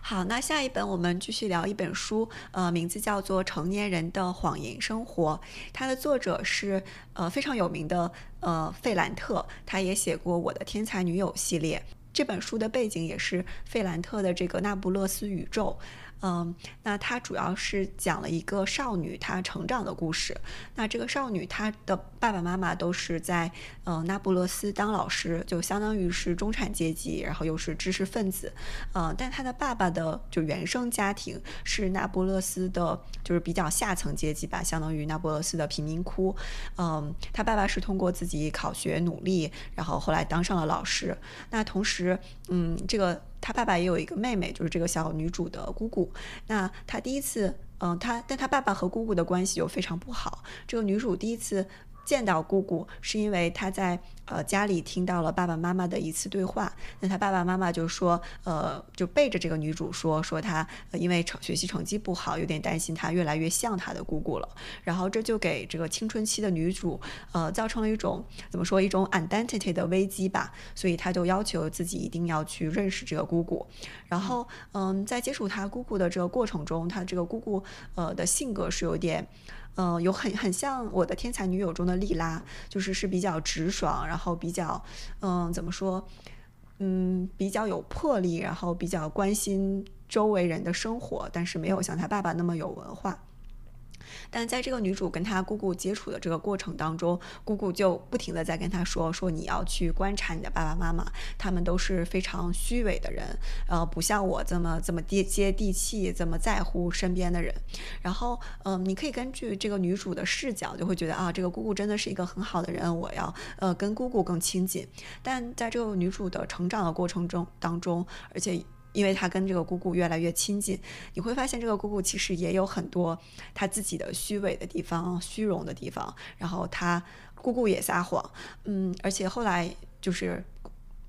好，那下一本我们继续聊一本书，呃，名字叫做《成年人的谎言生活》，它的作者是呃非常有名的呃费兰特，他也写过《我的天才女友》系列。这本书的背景也是费兰特的这个那不勒斯宇宙。嗯，那它主要是讲了一个少女她成长的故事。那这个少女她的爸爸妈妈都是在嗯那不勒斯当老师，就相当于是中产阶级，然后又是知识分子。嗯，但她的爸爸的就原生家庭是那不勒斯的，就是比较下层阶级吧，相当于那不勒斯的贫民窟。嗯，他爸爸是通过自己考学努力，然后后来当上了老师。那同时，嗯，这个。他爸爸也有一个妹妹，就是这个小女主的姑姑。那他第一次，嗯，他但他爸爸和姑姑的关系又非常不好。这个女主第一次。见到姑姑是因为他在呃家里听到了爸爸妈妈的一次对话，那他爸爸妈妈就说，呃，就背着这个女主说，说他因为成学习成绩不好，有点担心她越来越像他的姑姑了。然后这就给这个青春期的女主呃造成了一种怎么说一种 identity 的危机吧，所以他就要求自己一定要去认识这个姑姑。然后嗯，在接触他姑姑的这个过程中，他这个姑姑呃的性格是有点。嗯，有很很像我的天才女友中的莉拉，就是是比较直爽，然后比较，嗯，怎么说，嗯，比较有魄力，然后比较关心周围人的生活，但是没有像他爸爸那么有文化。但在这个女主跟她姑姑接触的这个过程当中，姑姑就不停的在跟她说说你要去观察你的爸爸妈妈，他们都是非常虚伪的人，呃，不像我这么这么地接地气，这么在乎身边的人。然后，嗯，你可以根据这个女主的视角，就会觉得啊，这个姑姑真的是一个很好的人，我要呃跟姑姑更亲近。但在这个女主的成长的过程中当中，而且。因为他跟这个姑姑越来越亲近，你会发现这个姑姑其实也有很多她自己的虚伪的地方、虚荣的地方。然后她姑姑也撒谎，嗯，而且后来就是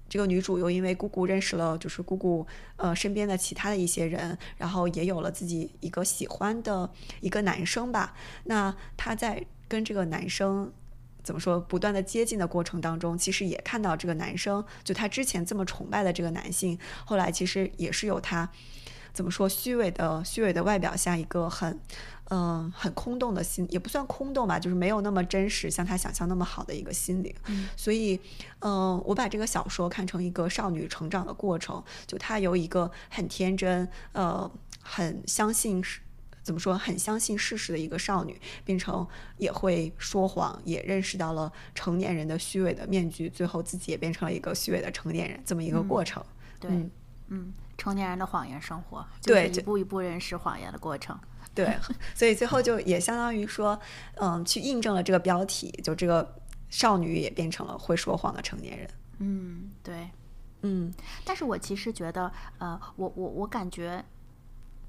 这个女主又因为姑姑认识了，就是姑姑呃身边的其他的一些人，然后也有了自己一个喜欢的一个男生吧。那她在跟这个男生。怎么说？不断的接近的过程当中，其实也看到这个男生，就他之前这么崇拜的这个男性，后来其实也是有他怎么说虚伪的虚伪的外表下一个很嗯很空洞的心，也不算空洞吧，就是没有那么真实，像他想象那么好的一个心灵。所以嗯，我把这个小说看成一个少女成长的过程，就她由一个很天真呃很相信怎么说？很相信事实的一个少女，变成也会说谎，也认识到了成年人的虚伪的面具，最后自己也变成了一个虚伪的成年人，这么一个过程。对，嗯，成年人的谎言生活，对，一步一步认识谎言的过程。对，所以最后就也相当于说，嗯，去印证了这个标题，就这个少女也变成了会说谎的成年人。嗯，对，嗯，但是我其实觉得，呃，我我我感觉。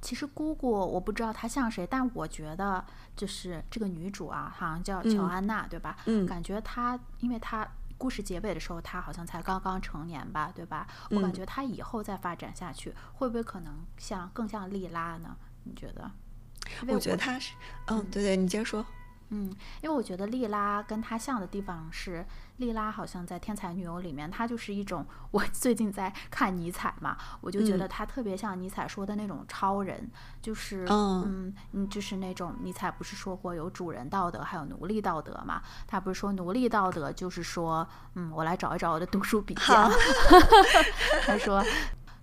其实姑姑我不知道她像谁，但我觉得就是这个女主啊，好像叫乔安娜，对吧？嗯感觉她，因为她故事结尾的时候，她好像才刚刚成年吧，对吧？我感嗯觉她以后再发展下去，会不会可能像更像莉拉呢？你觉得？我觉得她是，嗯，对对，你接着说。嗯，因为我觉得莉拉跟她像的地方是，莉拉好像在《天才女友》里面，她就是一种 (laughs) 我最近在看尼采嘛，我就觉嗯得她特别像尼采说的那种超人，就是嗯嗯嗯，就是那种尼采不是说过有主人道德，还有奴隶道德嘛？他不是说奴隶道德就是说，嗯，我来找一找我的读书笔记啊，(laughs) 他说。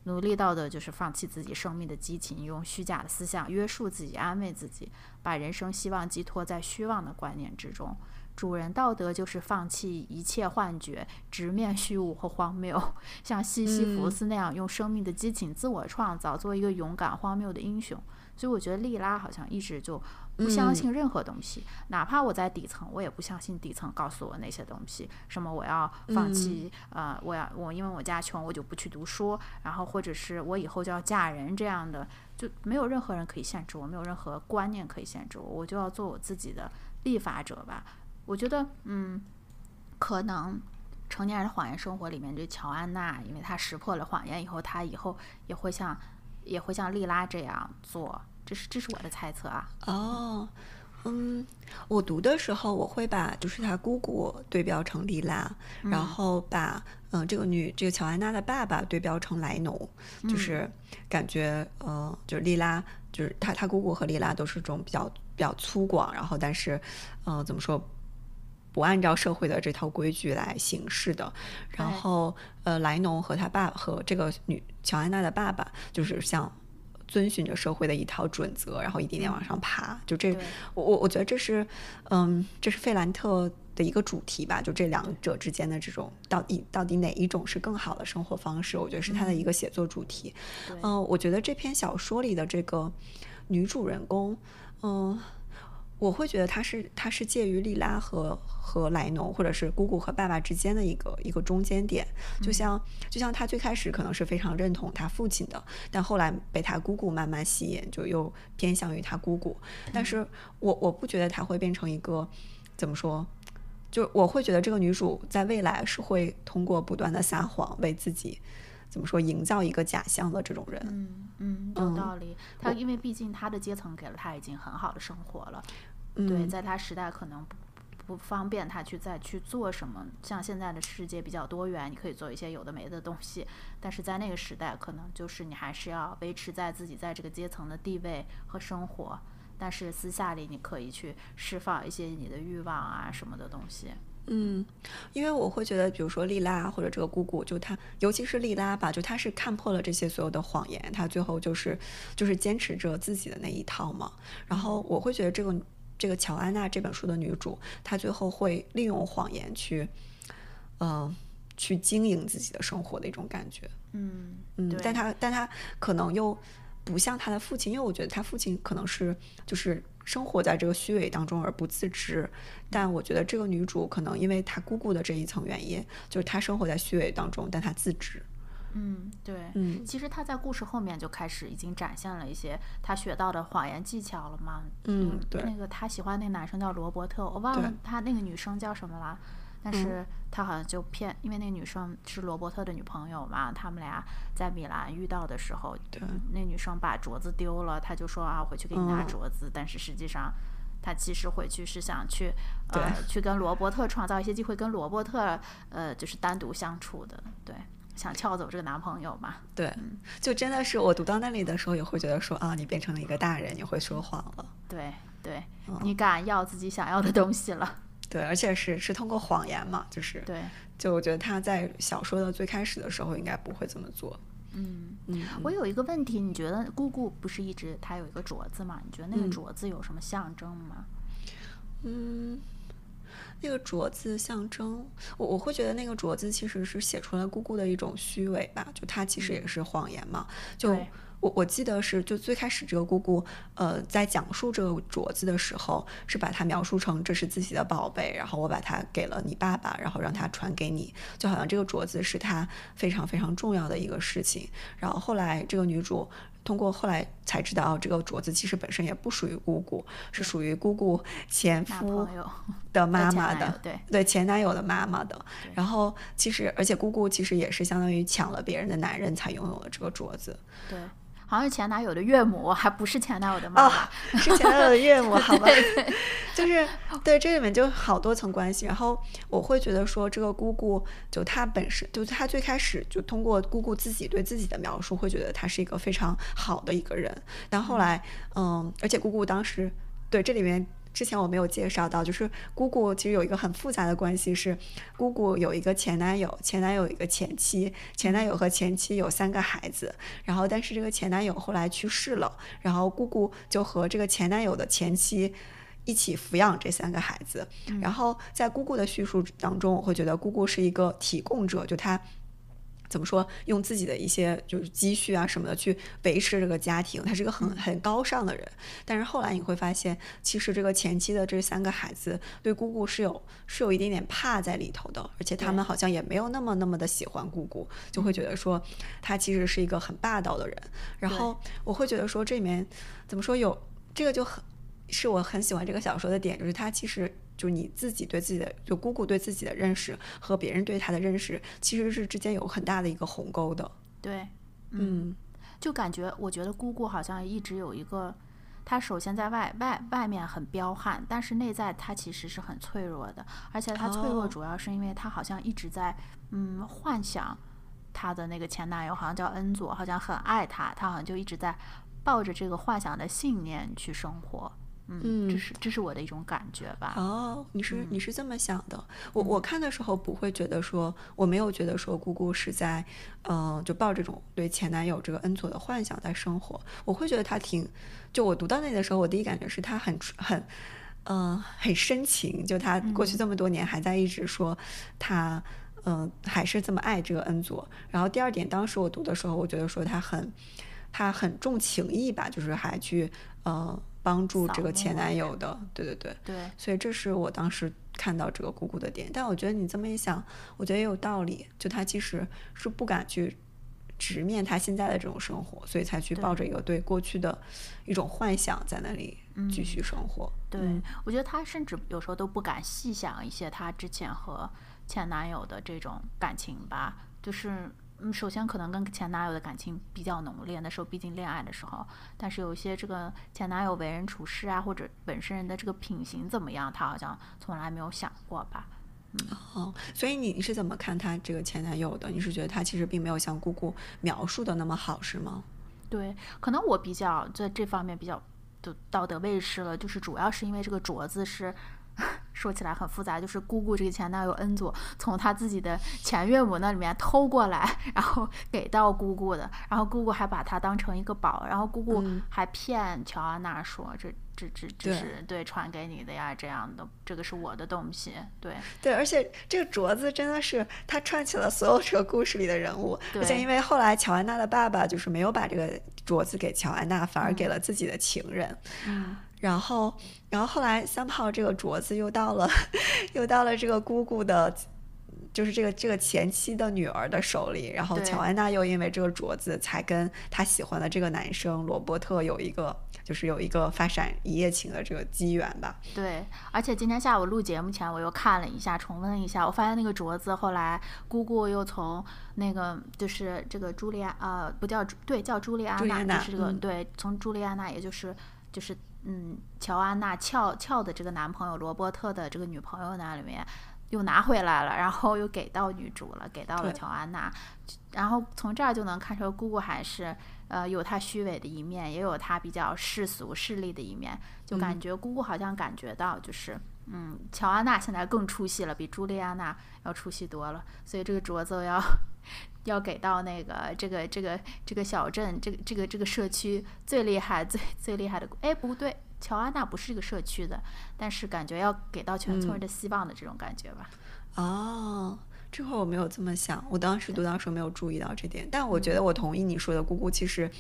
奴隶道德就是放弃自己生命的激情，用虚假的思想约束自己、安慰自己，把人生希望寄托在虚妄的观念之中。主人道德就是放弃一切幻觉，直面虚无和荒谬，像西西弗斯那样用生命的激情自我创造，做一个勇敢荒谬的英雄。所以我觉得莉拉好像一直就不相信任何东西，哪怕我在底层，我也不相信底层告诉我那些东西，什么我要放弃，呃，我要我因为我家穷，我就不去读书，然后或者是我以后就要嫁人这样的，就没有任何人可以限制我，没有任何观念可以限制我，我就要做我自己的立法者吧。我觉得，嗯，可能成年人的谎言生活里面，这乔安娜，因为她识破了谎言以后，她以后也会像也会像莉拉这样做，这是这是我的猜测啊。哦，嗯，我读的时候，我会把就是他姑姑对标成莉拉，然后把嗯、呃这个女这个乔安娜的爸爸对标成莱农，就是感觉呃就是莉拉就是他他姑姑和莉拉都是这种比较比较粗犷，然后但是呃怎么说？不按照社会的这套规矩来行事的，然后呃，莱农和他爸和这个女乔安娜的爸爸，就是像遵循着社会的一套准则，然后一点点往上爬。就这，我我我觉得这是，嗯，这是费兰特的一个主题吧。就这两者之间的这种到底到底哪一种是更好的生活方式，我觉得是他的一个写作主题。对嗯、我觉得这篇小说里的这个女主人公，嗯、我会觉得她是她是介于莉拉和和莱农，或者是姑姑和爸爸之间的一个一个中间点。就像就像他最开始可能是非常认同他父亲的，但后来被他姑姑慢慢吸引，就又偏向于他姑姑。但是我我不觉得他会变成一个怎么说？就我会觉得这个女主在未来是会通过不断的撒谎为自己怎么说营造一个假象的这种人。嗯嗯，有嗯道理。他因为毕竟他的阶层给了他已经很好的生活了，对，嗯在他时代可能不不方便他去再去做什么。像现在的世界比较多元，你可以做一些有的没的东西，但是在那个时代，可能就是你还是要维持在自己在这个阶层的地位和生活。但是私下里，你可以去释放一些你的欲望啊什么的东西。嗯，因为我会觉得，比如说莉拉或者这个姑姑，就她，尤其是莉拉吧，就她是看破了这些所有的谎言，她最后就是就是坚持着自己的那一套嘛。然后我会觉得这个这个乔安娜这本书的女主，她最后会利用谎言去，嗯、去经营自己的生活的一种感觉。嗯嗯，但她但她可能又不像她的父亲，因为我觉得她父亲可能是就是生活在这个虚伪当中而不自知，但我觉得这个女主可能因为她姑姑的这一层原因，就是她生活在虚伪当中，但她自知。嗯，对，嗯其实他在故事后面就开始已经展现了一些他学到的谎言技巧了嘛。嗯对那个他喜欢那男生叫罗伯特，我忘了对他那个女生叫什么了。但是他好像就骗，因为那个女生是罗伯特的女朋友嘛，他们俩在米兰遇到的时候，对那女生把镯子丢了，他就说啊，回去给你拿嗯镯子，但是实际上。他其实回去是想去，呃，去跟罗伯特创造一些机会，跟罗伯特，呃，就是单独相处的，对，想撬走这个男朋友嘛。对，就真的是我读到那里的时候，也会觉得说啊，你变成了一个大人，你会说谎了。对对，嗯你敢要自己想要的东西了。(laughs) 对，而且是是通过谎言嘛，就是对，就我觉得他在小说的最开始的时候应该不会这么做。嗯，嗯，我有一个问题，你觉得姑姑不是一直她有一个镯子嘛？你觉得那个嗯镯子有什么象征吗？嗯，那个镯子象征我，我会觉得那个镯子其实是写出了姑姑的一种虚伪吧，就她其实也是谎言嘛。就我我记得是，就最开始这个姑姑，呃，在讲述这个镯子的时候，是把它描述成这是自己的宝贝，然后我把它给了你爸爸，然后让他传给你，就好像这个镯子是他非常非常重要的一个事情。然后后来这个女主通过后来才知道，这个镯子其实本身也不属于姑姑，是属于姑姑前夫的妈妈的，对对，前男友的妈妈的。然后其实，而且姑姑其实也是相当于抢了别人的男人才拥有了这个镯子。对。好像是前男友的岳母，还不是前男友的妈妈，是前男友的岳母，(laughs) 好吧？就是对，这里面就好多层关系。然后我会觉得说，这个姑姑就她本身，就她最开始就通过姑姑自己对自己的描述，会觉得她是一个非常好的一个人。但后来，嗯，而且姑姑当时对这里面。之前我没有介绍到，就是姑姑其实有一个很复杂的关系，是姑姑有一个前男友，前男友有一个前妻，前男友和前妻有三个孩子，然后但是这个前男友后来去世了，然后姑姑就和这个前男友的前妻一起抚养这三个孩子，然后在姑姑的叙述当中，我会觉得姑姑是一个提供者，就她。怎么说？用自己的一些就是积蓄啊什么的去维持这个家庭，他是个很很高尚的人。但是后来你会发现，其实这个前期的这三个孩子对姑姑是有是有一点点怕在里头的，而且他们好像也没有那么那么的喜欢姑姑，就会觉得说他其实是一个很霸道的人。然后我会觉得说这里面怎么说有这个就很是我很喜欢这个小说的点，就是他其实。就你自己对自己的，就姑姑对自己的认识和别人对她的认识，其实是之间有很大的一个鸿沟的。对，嗯，就感觉我觉得姑姑好像一直有一个，她首先在外外外面很彪悍，但是内在她其实是很脆弱的，而且她脆弱主要是因为她好像一直在嗯幻想她的那个前男友好像叫恩佐，好像很爱她，她好像就一直在抱着这个幻想的信念去生活。嗯，这是这是我的一种感觉吧。哦，你是你是这么想的。我我看的时候不会觉得说，我没有觉得说姑姑是在，嗯，就抱这种对前男友这个恩佐的幻想在生活。我会觉得她挺，就我读到那里的时候，我第一感觉是她很很，嗯，很深情。就他过去这么多年还在一直说，他嗯还是这么爱这个恩佐。然后第二点，当时我读的时候，我觉得说他很，他很重情义吧，就是还去，嗯。帮助这个前男友的，对对对，对，所以这是我当时看到这个姑姑的点。但我觉得你这么一想，我觉得也有道理。就他其实是不敢去直面他现在的这种生活，所以才去抱着一个对过去的一种幻想在那里继续生活。对，我觉得他甚至有时候都不敢细想一些他之前和前男友的这种感情吧，就是。嗯，首先可能跟前男友的感情比较浓烈，那时候毕竟恋爱的时候。但是有一些这个前男友为人处事啊，或者本身人的这个品行怎么样，他好像从来没有想过吧。嗯，哦，所以你是怎么看他这个前男友的？你是觉得他其实并没有像姑姑描述的那么好，是吗？对，可能我比较在这方面比较就道德卫士了，就是主要是因为这个镯子是。(laughs) 说起来很复杂，就是姑姑这个前男友恩佐从他自己的前岳母那里面偷过来，然后给到姑姑的，然后姑姑还把它当成一个宝，然后姑姑还骗乔安娜说这这这这是对传给你的呀，这样的这个是我的东西，对。对，而且这个镯子真的是他串起了所有这个故事里的人物，而且因为后来乔安娜的爸爸就是没有把这个镯子给乔安娜，反而给了自己的情人，嗯。然后，然后后来三炮这个镯子又到了，(laughs) 又到了这个姑姑的，就是这个这个前妻的女儿的手里。然后乔安娜又因为这个镯子，才跟她喜欢的这个男生罗伯特有一个，就是有一个发展一夜情的这个机缘吧。对，而且今天下午录节目前，我又看了一下，重温了一下，我发现那个镯子后来姑姑又从那个就是这个朱莉亚，呃，不叫对，叫朱莉安娜，就是这个对，从朱莉安娜，也就是就是。嗯，乔安娜俏俏的这个男朋友罗伯特的这个女朋友那里面又拿回来了，然后又给到女主了，给到了乔安娜。然后从这儿就能看出姑姑还是呃有她虚伪的一面，也有她比较世俗势利的一面。就感觉姑姑好像感觉到就是嗯，乔安娜现在更出息了，比朱莉安娜要出息多了，所以这个镯子要。要给到那个这个这个这个小镇这个这个这个社区最厉害最最厉害的哎不对，乔安娜不是这个社区的，但是感觉要给到全村人的希望的这种感觉吧。哦，这会儿我没有这么想，我当时读到时候没有注意到这点，但我觉得我同意你说的，姑姑其实。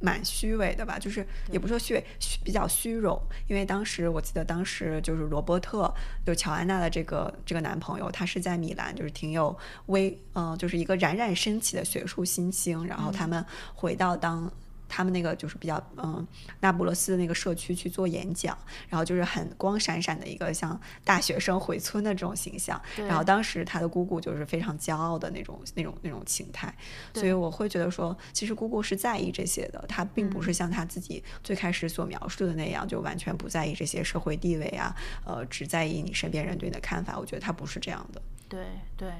蛮虚伪的吧，就是也不说虚伪，虚比较虚荣。因为当时我记得，当时就是罗伯特，就乔安娜的这个这个男朋友，他是在米兰，就是挺有威，嗯，就是一个冉冉升起的学术新星。然后他们回到当他们那个就是比较嗯那不勒斯的那个社区去做演讲，然后就是很光闪闪的一个像大学生回村的这种形象。然后当时他的姑姑就是非常骄傲的那种那种那种情态，所以我会觉得说，其实姑姑是在意这些的，她并不是像她自己最开始所描述的那样，就完全不在意这些社会地位啊，呃，只在意你身边人对你的看法。我觉得她不是这样的。对对，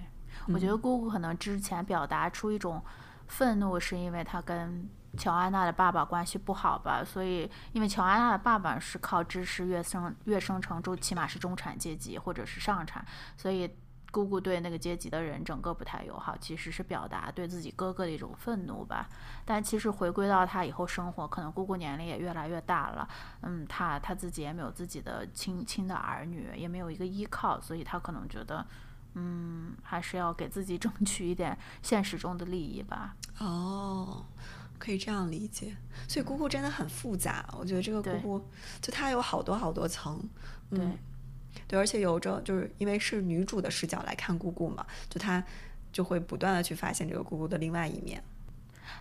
我觉得姑姑可能之前表达出一种愤怒，是因为她跟。乔安娜的爸爸关系不好吧，所以因为乔安娜的爸爸是靠知识越升越升成中，起码是中产阶级或者是上产，所以姑姑对那个阶级的人整个不太友好，其实是表达对自己哥哥的一种愤怒吧。但其实回归到他以后生活，可能姑姑年龄也越来越大了，嗯，他他自己也没有自己的亲亲的儿女，也没有一个依靠，所以他可能觉得，嗯，还是要给自己争取一点现实中的利益吧。哦。可以这样理解，所以姑姑真的很复杂。我觉得这个姑姑，就她有好多好多层，对，对，而且有着就是因为是女主的视角来看姑姑嘛，就她就会不断的去发现这个姑姑的另外一面。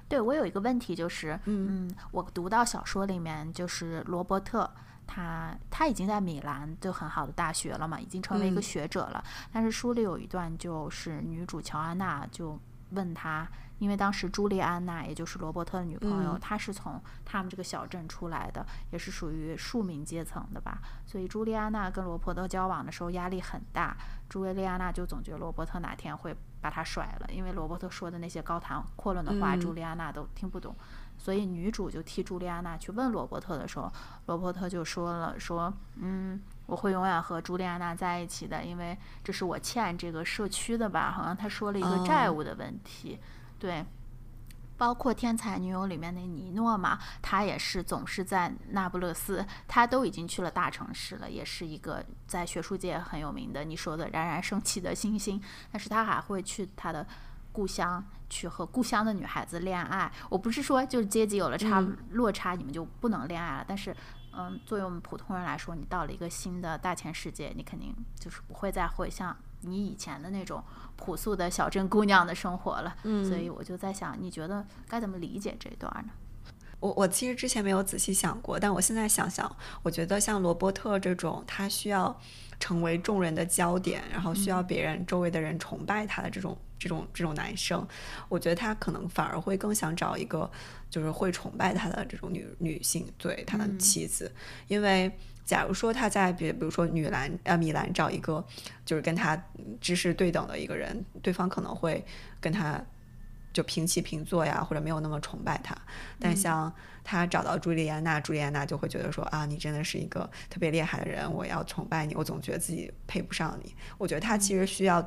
对我有一个问题就是，嗯，我读到小说里面就是罗伯特，他他已经在米兰就很好的大学了嘛，已经成为一个学者了。但是书里有一段就是女主乔安娜就问他。因为当时朱莉安娜，也就是罗伯特的女朋友，她是从他们这个小镇出来的，也是属于庶民阶层的吧。所以朱莉安娜跟罗伯特交往的时候压力很大。朱莉安娜就总觉得罗伯特哪天会把她甩了，因为罗伯特说的那些高谈阔论的话，朱莉安娜都听不懂。所以女主就替朱莉安娜去问罗伯特的时候，罗伯特就说了：“说，嗯，我会永远和朱莉安娜在一起的，因为这是我欠这个社区的吧？好像他说了一个债务的问题。”对，包括《天才女友》里面的尼诺嘛，他也是总是在那不勒斯，他都已经去了大城市了，也是一个在学术界很有名的，你说的冉冉升起的星星。但是他还会去他的故乡，去和故乡的女孩子恋爱。我不是说就是阶级有了差落差，你们就不能恋爱了。但是，嗯，作为我们普通人来说，你到了一个新的大千世界，你肯定就是不会再会像你以前的那种。朴素的小镇姑娘的生活了，嗯，所以我就在想，你觉得该怎么理解这段呢？我我其实之前没有仔细想过，但我现在想想，我觉得像罗伯特这种，他需要成为众人的焦点，然后需要别人周围的人崇拜他的这种这种这种男生，我觉得他可能反而会更想找一个就是会崇拜他的这种女女性，对他的妻子，因为。假如说他在比比如说女篮呃米兰找一个就是跟他知识对等的一个人，对方可能会跟他就平起平坐呀，或者没有那么崇拜他。但像他找到朱莉安娜，朱莉安娜就会觉得说啊，你真的是一个特别厉害的人，我要崇拜你。我总觉得自己配不上你。我觉得他其实需要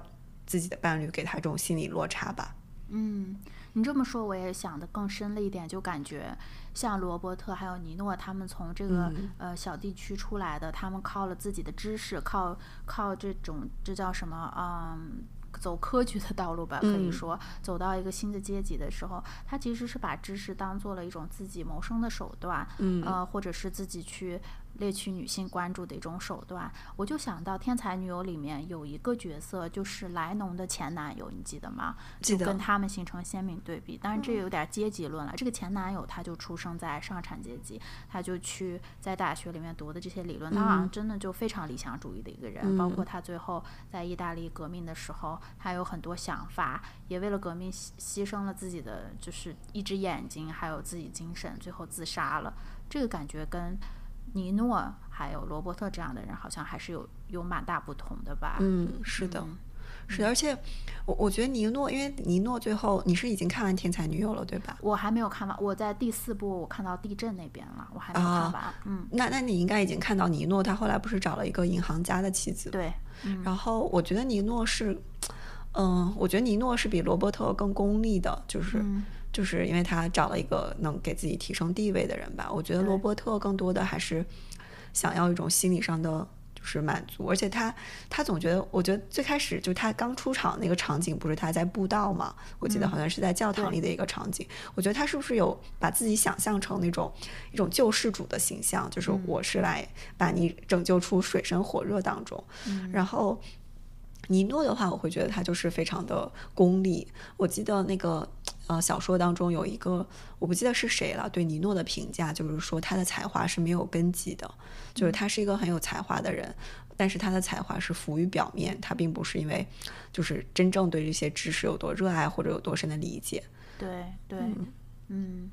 自己的伴侣给他这种心理落差吧。嗯。你这么说，我也想的更深了一点，就感觉像罗伯特还有尼诺他们从这个呃小地区出来的，他们靠了自己的知识，靠靠这种这叫什么嗯。走科举的道路吧，可以说走到一个新的阶级的时候，他其实是把知识当做了一种自己谋生的手段，呃，或者是自己去。猎取女性关注的一种手段，我就想到《天才女友》里面有一个角色，就是莱农的前男友，你记得吗？记得。跟他们形成鲜明对比，当然这有点阶级论了。这个前男友他就出生在上产阶级，他就去在大学里面读的这些理论，他好像真的就非常理想主义的一个人。包括他最后在意大利革命的时候，他有很多想法，也为了革命牺牺牲了自己的就是一只眼睛，还有自己精神，最后自杀了。这个感觉跟。尼诺还有罗伯特这样的人，好像还是有有蛮大不同的吧？嗯，是的，是的。而且我我觉得尼诺，因为尼诺最后你是已经看完《天才女友》了，对吧？我还没有看完，我在第四部我看到地震那边了，我还没有看完。嗯，那那你应该已经看到尼诺，他后来不是找了一个银行家的妻子？对。然后我觉得尼诺是，嗯，我觉得尼诺是比罗伯特更功利的，就是。就是因为他找了一个能给自己提升地位的人吧，我觉得罗伯特更多的还是想要一种心理上的就是满足，而且他他总觉得，我觉得最开始就他刚出场那个场景不是他在布道嘛，我记得好像是在教堂里的一个场景，我觉得他是不是有把自己想象成那种一种救世主的形象，就是我是来把你拯救出水深火热当中，然后。尼诺的话，我会觉得他就是非常的功利。我记得那个呃小说当中有一个，我不记得是谁了，对尼诺的评价就是说他的才华是没有根基的，就是他是一个很有才华的人，但是他的才华是浮于表面，他并不是因为就是真正对这些知识有多热爱或者有多深的理解。对对，嗯，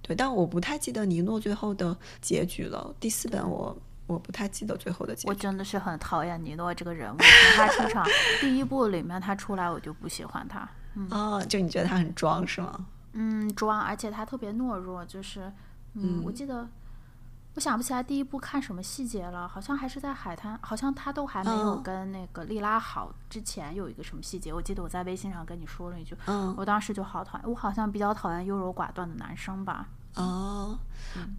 对，但我不太记得尼诺最后的结局了。第四本我。我不太记得最后的结局。我真的是很讨厌尼诺这个人物，从他出场 (laughs) 第一部里面他出来，我就不喜欢他。哦，就你觉得他很装是吗？嗯，装，而且他特别懦弱，就是，嗯，我记得，我想不起来第一部看什么细节了，好像还是在海滩，好像他都还没有跟那个莉拉好之前有一个什么细节，我记得我在微信上跟你说了一句，嗯，我当时就好讨厌，我好像比较讨厌优柔寡断的男生吧。哦，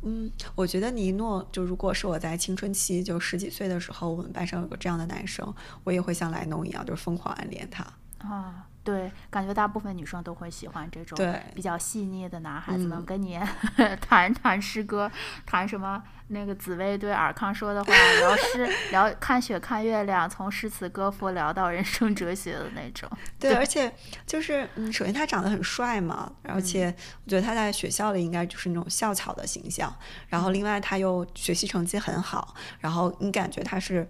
嗯，我觉得尼诺就如果是我在青春期就十几岁的时候，我们班上有个这样的男生，我也会像莱农一样，就是疯狂暗恋他。啊。对，感觉大部分女生都会喜欢这种比较细腻的男孩子，能跟你 (laughs) 谈谈诗歌，谈什么那个紫薇对尔康说的话，聊诗，聊看雪看月亮，从诗词歌赋聊到人生哲学的那种。对，而且就是，嗯，首先他长得很帅嘛，而且我觉得他在学校里应该就是那种校草的形象。然后另外他又学习成绩很好，然后你感觉他是，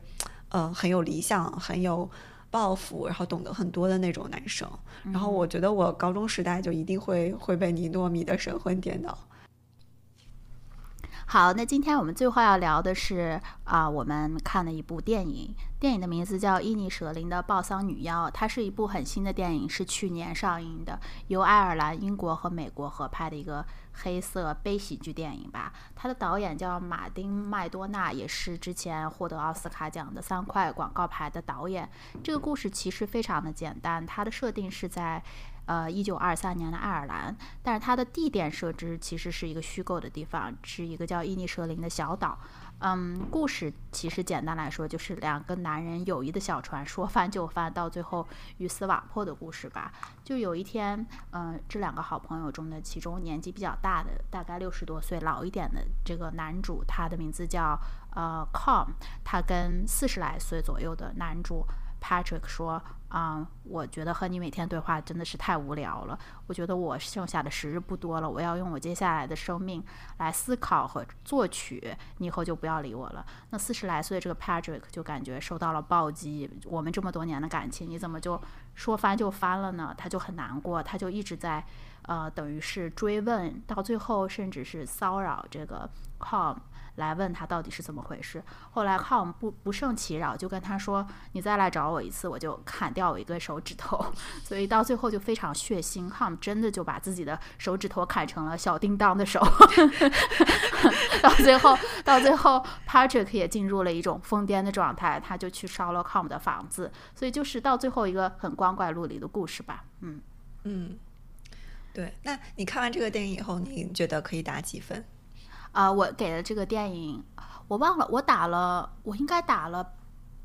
呃，很有理想，很有。抱负，然后懂得很多的那种男生，然后我觉得我高中时代就一定会会被尼诺米的神魂颠倒。好，那今天我们最后要聊的是啊，我们看的一部电影，电影的名字叫《伊尼舍林的暴丧女妖》，它是一部很新的电影，是去年上映的，由爱尔兰、英国和美国合拍的一个黑色悲喜剧电影吧。它的导演叫马丁麦多纳，也是之前获得奥斯卡奖的三块广告牌的导演。这个故事其实非常的简单，它的设定是在。呃，一九二三年的爱尔兰，但是它的地点设置其实是一个虚构的地方，是一个叫伊尼舍林的小岛。嗯，故事其实简单来说就是两个男人友谊的小船说翻就翻，到最后鱼死网破的故事吧。就有一天，嗯，这两个好朋友中的其中年纪比较大的，大概六十多岁老一点的这个男主，他的名字叫呃 Com，他跟四十来岁左右的男主 Patrick 说。啊，我觉得和你每天对话真的是太无聊了。我觉得我剩下的时日不多了，我要用我接下来的生命来思考和作曲。你以后就不要理我了。那四十来岁这个 Patrick 就感觉受到了暴击。我们这么多年的感情，你怎么就说翻就翻了呢？他就很难过，他就一直在呃，等于是追问，到最后甚至是骚扰这个 Com。来问他到底是怎么回事。后来 Com 不不胜其扰，就跟他说：“你再来找我一次，我就砍掉我一个手指头。(laughs) ”所以到最后就非常血腥，Com 真的就把自己的手指头砍成了小叮当的手。(laughs) 到最后，到最后，Patrick 也进入了一种疯癫的状态，他就去烧了 Com 的房子。所以就是到最后一个很光怪陆离的故事吧。嗯嗯，对。那你看完这个电影以后，你觉得可以打几分？啊，我给的这个电影，我忘了，我打了，我应该打了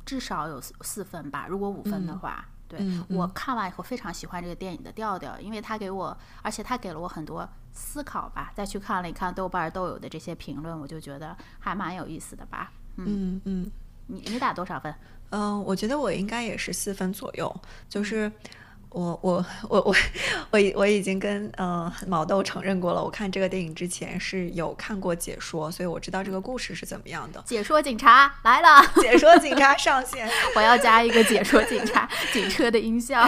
至少有四四分吧。如果五分的话，对我看完以后非常喜欢这个电影的调调，因为他给我，而且他给了我很多思考吧。再去看了一看豆瓣豆友的这些评论，我就觉得还蛮有意思的吧。嗯嗯，你你打多少分？嗯，我觉得我应该也是四分左右，就是。我我我我我已我已经跟呃毛豆承认过了，我看这个电影之前是有看过解说，所以我知道这个故事是怎么样的。解说警察来了，解说警察上线，(laughs) 我要加一个解说警察警车的音效。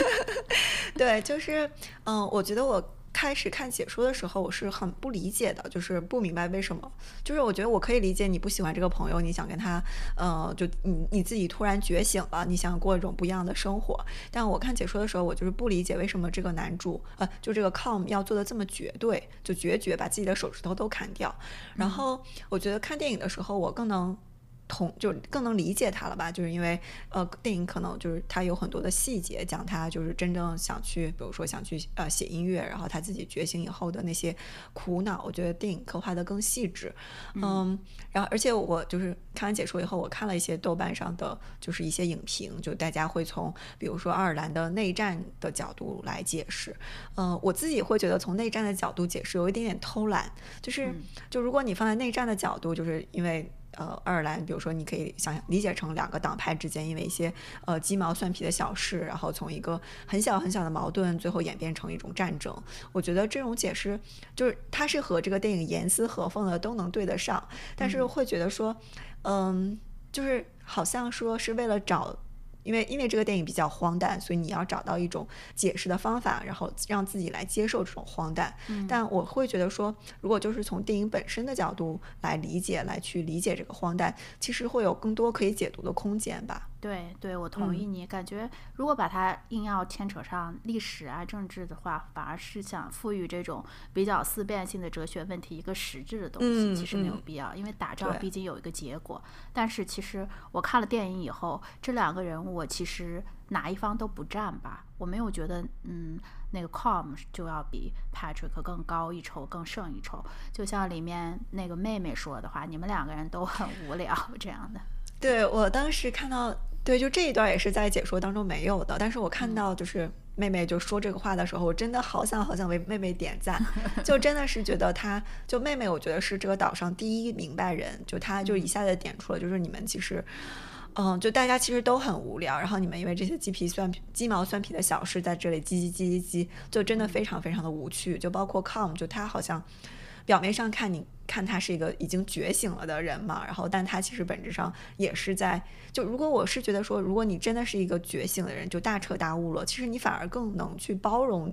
(laughs) 对，就是嗯，我觉得我。开始看解说的时候，我是很不理解的，就是不明白为什么。就是我觉得我可以理解你不喜欢这个朋友，你想跟他，呃，就你你自己突然觉醒了，你想过一种不一样的生活。但我看解说的时候，我就是不理解为什么这个男主，呃，就这个 Com 要做的这么绝对，就决绝把自己的手指头都砍掉。然后我觉得看电影的时候，我更能。同就更能理解他了吧？就是因为呃，电影可能就是他有很多的细节，讲他就是真正想去，比如说想去呃写音乐，然后他自己觉醒以后的那些苦恼，我觉得电影刻画的更细致。嗯，然后而且我就是看完解说以后，我看了一些豆瓣上的就是一些影评，就大家会从比如说爱尔兰的内战的角度来解释。嗯，我自己会觉得从内战的角度解释有一点点偷懒，就是就如果你放在内战的角度，就是因为。呃，爱尔兰，比如说，你可以想理解成两个党派之间因为一些呃鸡毛蒜皮的小事，然后从一个很小很小的矛盾，最后演变成一种战争。我觉得这种解释就是它是和这个电影严丝合缝的都能对得上，但是会觉得说，嗯，就是好像说是为了找。因为因为这个电影比较荒诞，所以你要找到一种解释的方法，然后让自己来接受这种荒诞。但我会觉得说，如果就是从电影本身的角度来理解，来去理解这个荒诞，其实会有更多可以解读的空间吧。对对，我同意你。感觉如果把它硬要牵扯上历史啊、政治的话，反而是想赋予这种比较思辨性的哲学问题一个实质的东西，其实没有必要。因为打仗毕竟有一个结果。但是其实我看了电影以后，这两个人物我其实哪一方都不占吧。我没有觉得，嗯，那个 Com 就要比 Patrick 更高一筹、更胜一筹。就像里面那个妹妹说的话，你们两个人都很无聊 (laughs) 这样的。对我当时看到。对，就这一段也是在解说当中没有的。但是我看到就是妹妹就说这个话的时候，我真的好想好想为妹妹点赞，(laughs) 就真的是觉得她就妹妹，我觉得是这个岛上第一明白人，就她就一下子点出了，就是你们其实，嗯，就大家其实都很无聊，然后你们因为这些鸡皮蒜皮、鸡毛蒜皮的小事在这里叽叽叽叽叽，就真的非常非常的无趣。就包括 Com，就他好像。表面上看，你看他是一个已经觉醒了的人嘛，然后，但他其实本质上也是在就，如果我是觉得说，如果你真的是一个觉醒的人，就大彻大悟了，其实你反而更能去包容，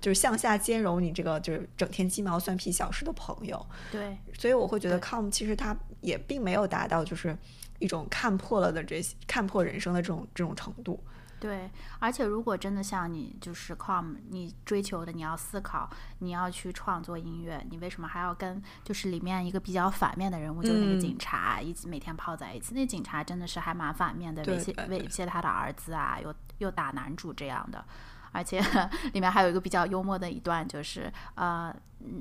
就是向下兼容你这个就是整天鸡毛蒜皮小事的朋友。对，所以我会觉得 Com 其实他也并没有达到就是一种看破了的这些看破人生的这种这种程度。对，而且如果真的像你就是 com，你追求的，你要思考，你要去创作音乐，你为什么还要跟就是里面一个比较反面的人物，就是那个警察，一起每天泡在一起？那警察真的是还蛮反面的，猥亵猥亵他的儿子啊，又又打男主这样的。而且 (laughs) 里面还有一个比较幽默的一段，就是呃，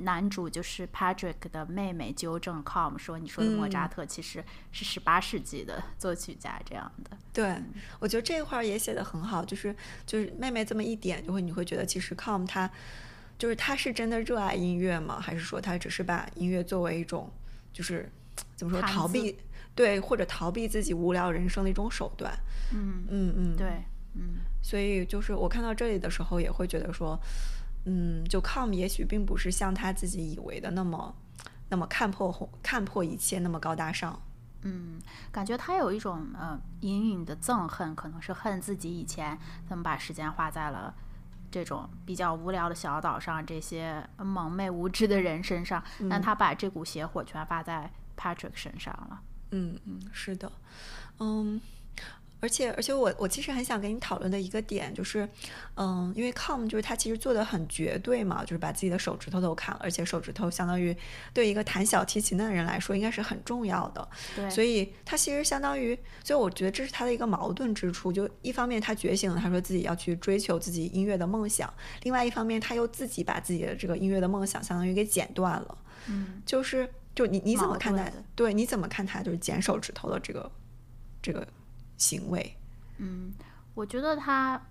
男主就是 Patrick 的妹妹纠正 Com 说：“你说的莫扎特其实是十八世纪的作曲家。”这样的。对，我觉得这块儿也写的很好，就是就是妹妹这么一点，就会你会觉得其实 Com 他就是他是真的热爱音乐吗？还是说他只是把音乐作为一种就是怎么说逃避对或者逃避自己无聊人生的一种手段？嗯嗯嗯，对。嗯，所以就是我看到这里的时候，也会觉得说，嗯，就 Com 也许并不是像他自己以为的那么，那么看破看破一切，那么高大上。嗯，感觉他有一种呃隐隐的憎恨，可能是恨自己以前怎么把时间花在了这种比较无聊的小岛上，这些蒙昧无知的人身上，但他把这股邪火全发在 Patrick 身上了。嗯嗯，是的，嗯。而且，而且我我其实很想跟你讨论的一个点就是，嗯，因为 Com 就是他其实做的很绝对嘛，就是把自己的手指头都砍了，而且手指头相当于对一个弹小提琴的人来说应该是很重要的，对，所以他其实相当于，所以我觉得这是他的一个矛盾之处，就一方面他觉醒了，他说自己要去追求自己音乐的梦想，另外一方面他又自己把自己的这个音乐的梦想相当于给剪断了，嗯，就是就你你怎么看待？对，你怎么看他就是剪手指头的这个这个？行为，嗯，我觉得他，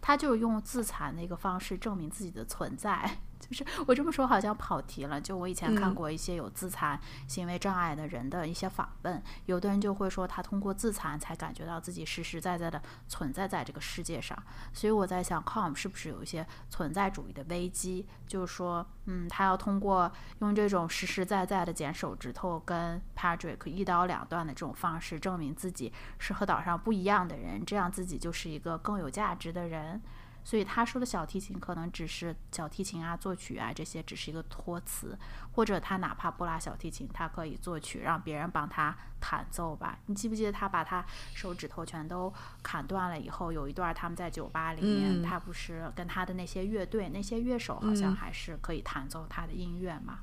他就是用自残的一个方式证明自己的存在。就是我这么说好像跑题了。就我以前看过一些有自残行为障碍的人的一些访问，有的人就会说他通过自残才感觉到自己实实在在的存在在这个世界上。所以我在想，Com 是不是有一些存在主义的危机？就是说，嗯，他要通过用这种实实在在的剪手指头跟 Patrick 一刀两断的这种方式，证明自己是和岛上不一样的人，这样自己就是一个更有价值的人。所以他说的小提琴可能只是小提琴啊，作曲啊这些只是一个托词，或者他哪怕不拉小提琴，他可以作曲，让别人帮他弹奏吧。你记不记得他把他手指头全都砍断了以后，有一段他们在酒吧里面，他不是跟他的那些乐队那些乐手好像还是可以弹奏他的音乐嘛？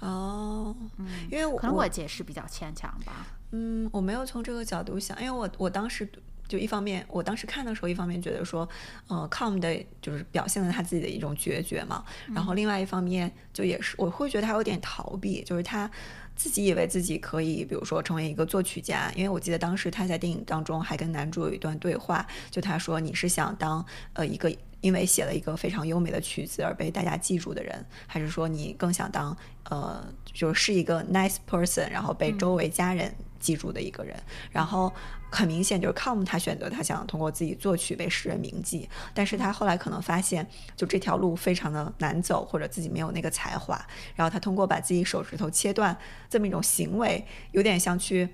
哦，嗯，因为可能我解释比较牵强吧。嗯，我没有从这个角度想，因为我我当时。就一方面，我当时看的时候，一方面觉得说，呃，Com 的就是表现了他自己的一种决绝嘛，然后另外一方面就也是我会觉得他有点逃避，就是他自己以为自己可以，比如说成为一个作曲家，因为我记得当时他在电影当中还跟男主有一段对话，就他说你是想当呃一个因为写了一个非常优美的曲子而被大家记住的人，还是说你更想当呃就是一个 nice person，然后被周围家人记住的一个人，然后。很明显就是 Com 他选择他想通过自己作曲被世人铭记，但是他后来可能发现就这条路非常的难走，或者自己没有那个才华，然后他通过把自己手指头切断这么一种行为，有点像去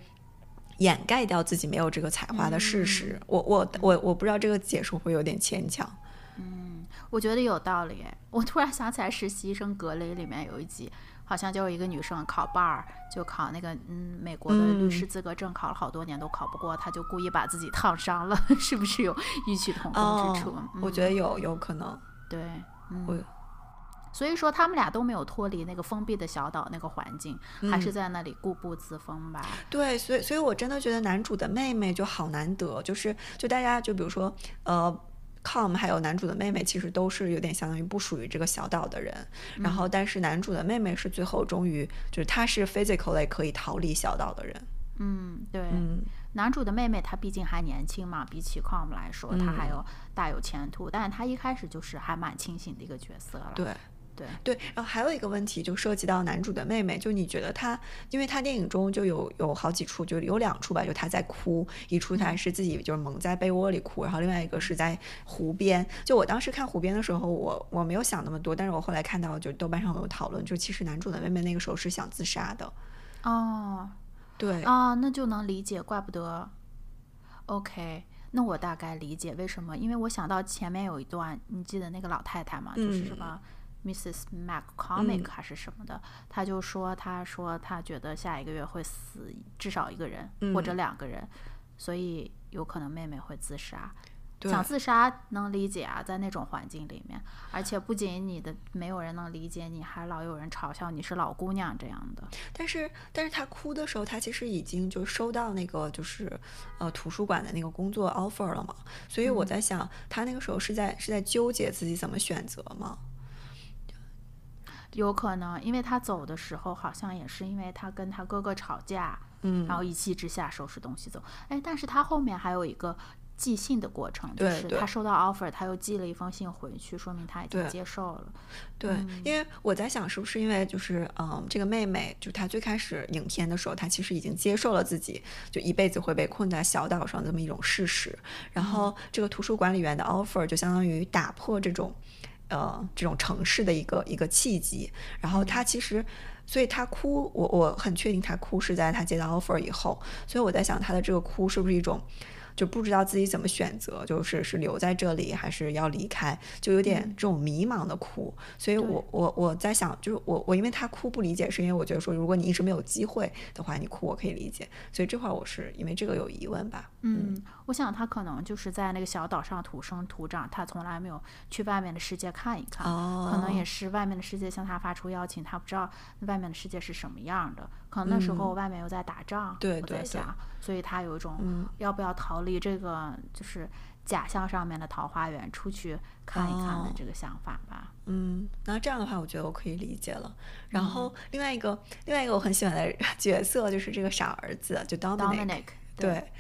掩盖掉自己没有这个才华的事实。我我我我不知道这个解释会有点牵强。嗯，我觉得有道理。我突然想起来《实习生格雷》里面有一集。好像就有一个女生考 bar，就考那个嗯美国的律师资格证，考了好多年都考不过，她就故意把自己烫伤了，(laughs) 是不是有异曲同工之处？我觉得有有可能。对，嗯。所以说他们俩都没有脱离那个封闭的小岛那个环境，还是在那里固步自封吧。对，所以所以我真的觉得男主的妹妹就好难得，就是就大家就比如说呃。Com 还有男主的妹妹其实都是有点相当于不属于这个小岛的人，然后但是男主的妹妹是最后终于就是他是 physically 可以逃离小岛的人。嗯，对。嗯，男主的妹妹她毕竟还年轻嘛，比起 Com 来说，她还有大有前途，但是她一开始就是还蛮清醒的一个角色了。对。对对，然后还有一个问题就涉及到男主的妹妹，就你觉得他，因为他电影中就有有好几处，就有两处吧，就他在哭，一处他是自己就是蒙在被窝里哭，然后另外一个是在湖边。就我当时看湖边的时候，我我没有想那么多，但是我后来看到就豆瓣上有讨论，就其实男主的妹妹那个时候是想自杀的。哦，对啊，那就能理解，怪不得。OK，那我大概理解为什么，因为我想到前面有一段，你记得那个老太太吗？就是什么？Mrs. McCormick 还是什么的，他就说，他说他觉得下一个月会死至少一个人或者两个人，所以有可能妹妹会自杀。想自杀能理解啊，在那种环境里面，而且不仅你的没有人能理解你，还老有人嘲笑你是老姑娘这样的。但是，但是他哭的时候，他其实已经就收到那个就是呃图书馆的那个工作 offer 了嘛，所以我在想，他那个时候是在是在纠结自己怎么选择吗？有可能，因为他走的时候，好像也是因为他跟他哥哥吵架，嗯，然后一气之下收拾东西走。哎，但是他后面还有一个寄信的过程，就是他收到 offer，他又寄了一封信回去，说明他已经接受了。对，因为我在想，是不是因为就是嗯，这个妹妹，就她最开始影片的时候，她其实已经接受了自己就一辈子会被困在小岛上这么一种事实，然后这个图书管理员的 offer 就相当于打破这种。呃，这种城市的一个一个契机，然后他其实，所以他哭，我我很确定他哭是在他接到 offer 以后，所以我在想他的这个哭是不是一种。就不知道自己怎么选择，就是是留在这里还是要离开，就有点这种迷茫的哭。所以我我我在想，就是我我因为他哭不理解，是因为我觉得说，如果你一直没有机会的话，你哭我可以理解。所以这块我是因为这个有疑问吧。嗯，我想他可能就是在那个小岛上土生土长，他从来没有去外面的世界看一看，可能也是外面的世界向他发出邀请，他不知道外面的世界是什么样的。可能那时候外面又在打仗，对我在想，所以他有一种要不要逃离这个就是假象上面的桃花源，出去看一看的这个想法吧。嗯，那这样的话，我觉得我可以理解了。然后另外一个另外一个我很喜欢的 (laughs) 角色就是这个傻儿子，就 Dominic，对。